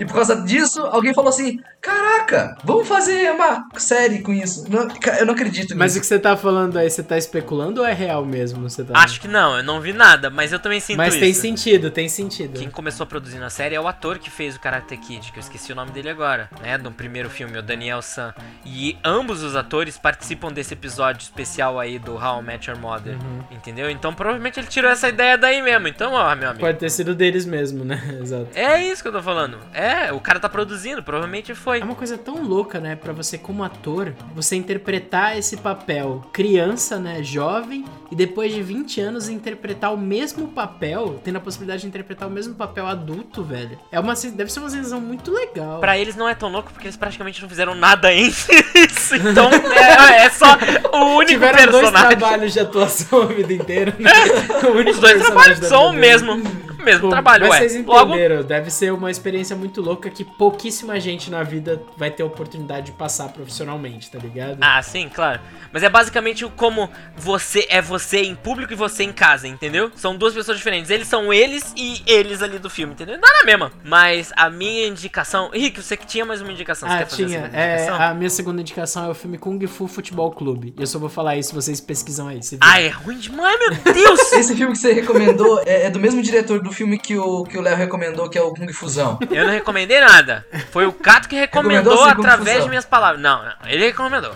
E por causa disso, alguém falou assim: Caraca, vamos fazer uma série com isso. Não, eu não acredito nisso. Mas o que você tá falando aí, você tá especulando ou é real mesmo? Você tá... Acho que não, eu não vi nada, mas eu também sinto mas isso. Mas tem sentido, tem sentido. Quem começou a produzir na série é o ator que fez o Karate Kid, que eu esqueci o nome dele agora, né? Do primeiro filme, o Daniel San. E ambos os atores participam desse episódio especial aí do How I Met Your Mother, uhum. entendeu? Então provavelmente ele tirou essa ideia daí mesmo. Então, ó, meu amigo. Pode ter sido deles mesmo, né? Exato. É isso que eu tô falando. É, o cara tá produzindo, provavelmente foi. É uma coisa tão louca, né, para você como ator, você interpretar esse papel criança, né, jovem, e depois de 20 anos interpretar o mesmo papel, tendo a possibilidade de interpretar o mesmo papel adulto, velho. É uma deve ser uma sensação muito legal. Para eles não é tão louco porque eles praticamente não fizeram nada em isso. Então é, é só o único Tiveram personagem. dois trabalhos de atuação a vida inteira, né? Os dois trabalhos são o mesmo mesmo trabalho, mas ué. vocês entenderam, Logo... deve ser uma experiência muito louca que pouquíssima gente na vida vai ter oportunidade de passar profissionalmente, tá ligado? Ah, sim, claro. Mas é basicamente como você é você em público e você em casa, entendeu? São duas pessoas diferentes. Eles são eles e eles ali do filme, entendeu? Não é a mesma. Mas a minha indicação. Rick, você que tinha mais uma indicação. Ah, tinha. A, é, a minha segunda indicação é o filme Kung Fu Futebol Clube. E eu só vou falar isso, vocês pesquisam aí. Ah, é ruim demais, meu Deus! Esse filme que você recomendou é, é do mesmo diretor do filme que o que o Léo recomendou, que é o Kung Fusão. Eu não recomendei nada. Foi o Cato que recomendou, recomendou através de minhas palavras. Não, não, ele recomendou.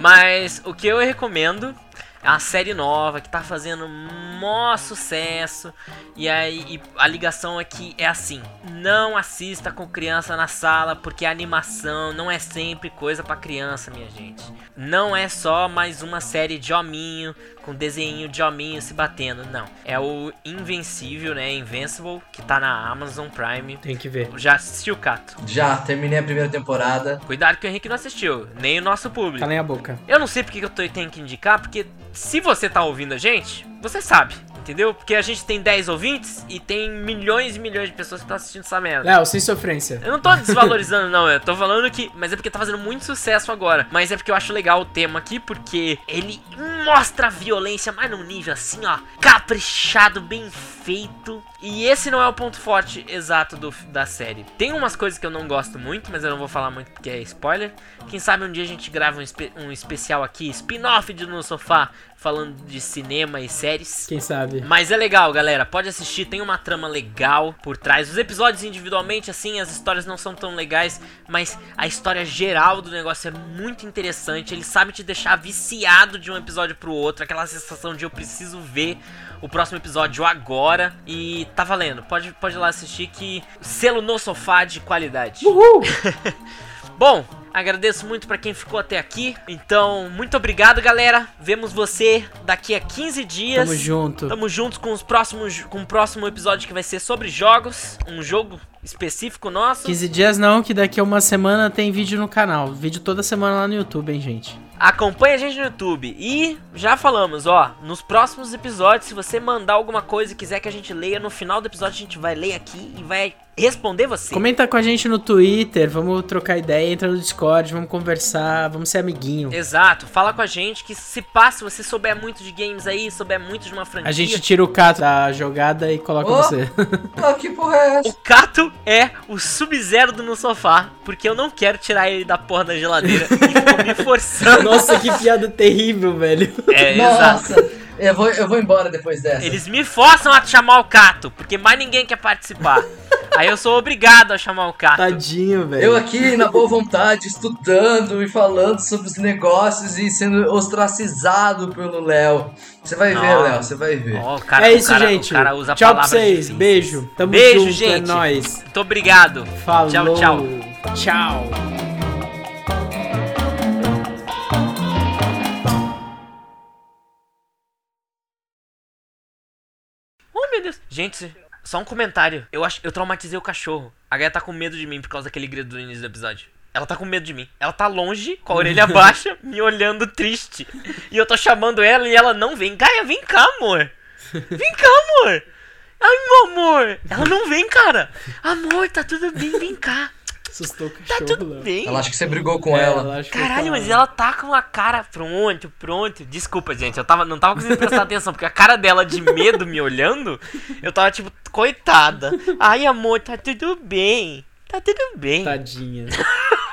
Mas o que eu recomendo é uma série nova que tá fazendo maior sucesso. E aí e a ligação aqui é assim: não assista com criança na sala, porque a animação não é sempre coisa para criança, minha gente. Não é só mais uma série de hominho com desenho de hominho se batendo, não. É o Invencível, né? Invincible, que tá na Amazon Prime. Tem que ver. Já assistiu, Cato? Já, terminei a primeira temporada. Cuidado que o Henrique não assistiu, nem o nosso público. Calem a boca. Eu não sei porque que eu tô, tenho que indicar, porque se você tá ouvindo a gente, você sabe entendeu? Porque a gente tem 10 ouvintes e tem milhões e milhões de pessoas que estão assistindo essa merda. Léo, sem sofrência. Eu não tô desvalorizando, não. Eu tô falando que. Mas é porque tá fazendo muito sucesso agora. Mas é porque eu acho legal o tema aqui, porque ele mostra a violência, mas num nível assim, ó. Caprichado, bem feito. E esse não é o ponto forte exato do, da série. Tem umas coisas que eu não gosto muito, mas eu não vou falar muito porque é spoiler. Quem sabe um dia a gente grava um, espe um especial aqui, spin-off de No Sofá, falando de cinema e séries. Quem sabe? Mas é legal, galera. Pode assistir, tem uma trama legal por trás. Os episódios individualmente, assim, as histórias não são tão legais, mas a história geral do negócio é muito interessante. Ele sabe te deixar viciado de um episódio pro outro, aquela sensação de eu preciso ver o próximo episódio agora. E tá valendo. Pode, pode ir lá assistir que selo no sofá de qualidade. Uhul! Bom, Agradeço muito pra quem ficou até aqui. Então, muito obrigado, galera. Vemos você daqui a 15 dias. Tamo junto. Tamo juntos com os próximos com o próximo episódio que vai ser sobre jogos, um jogo específico nosso. 15 dias não, que daqui a uma semana tem vídeo no canal. Vídeo toda semana lá no YouTube, hein, gente. Acompanhe a gente no YouTube. E já falamos, ó, nos próximos episódios, se você mandar alguma coisa e quiser que a gente leia, no final do episódio a gente vai ler aqui e vai responder você. Comenta com a gente no Twitter, vamos trocar ideia, entra no Discord, vamos conversar, vamos ser amiguinho. Exato, fala com a gente que se passa, se você souber muito de games aí, souber muito de uma franquia. A gente tira o Cato da jogada e coloca Ô! você. Ah, que porra é O essa? Cato é o Sub-Zero do no sofá, porque eu não quero tirar ele da porra da geladeira e me forçando. Nossa, que piada terrível, velho. É, exato. Nossa, eu vou, eu vou embora depois dessa. Eles me forçam a chamar o Cato, porque mais ninguém quer participar. Aí eu sou obrigado a chamar o Cato. Tadinho, velho. Eu aqui, na boa vontade, estudando e falando sobre os negócios e sendo ostracizado pelo Léo. Você vai ver. Léo, você vai ver. Cara- é o isso, cara- gente. O cara usa Tchau pra palavras vocês. difíceis. Beijo. Tamo Beijo, junto, gente. É nóis. Muito obrigado. Falou. Tchau, tchau. Tchau. Gente, só um comentário. Eu, acho, eu traumatizei o cachorro. A Gaia tá com medo de mim por causa daquele grito do início do episódio. Ela tá com medo de mim. Ela tá longe, com a orelha baixa, me olhando triste. E eu tô chamando ela e ela não vem. Gaia, vem cá, amor. Vem cá, amor. Ai, meu amor. Ela não vem, cara. Amor, tá tudo bem, vem cá. Assustou o Tá cachorro, tudo Léo. bem. Ela acha que você brigou com É, ela. que Caralho, tá- mas ela tá com a cara. Pronto, pronto. Desculpa, gente. Eu tava, não tava conseguindo prestar atenção, porque a cara dela de medo me olhando, eu tava tipo, coitada. Ai, amor, tá tudo bem. Tá tudo bem. Tadinha.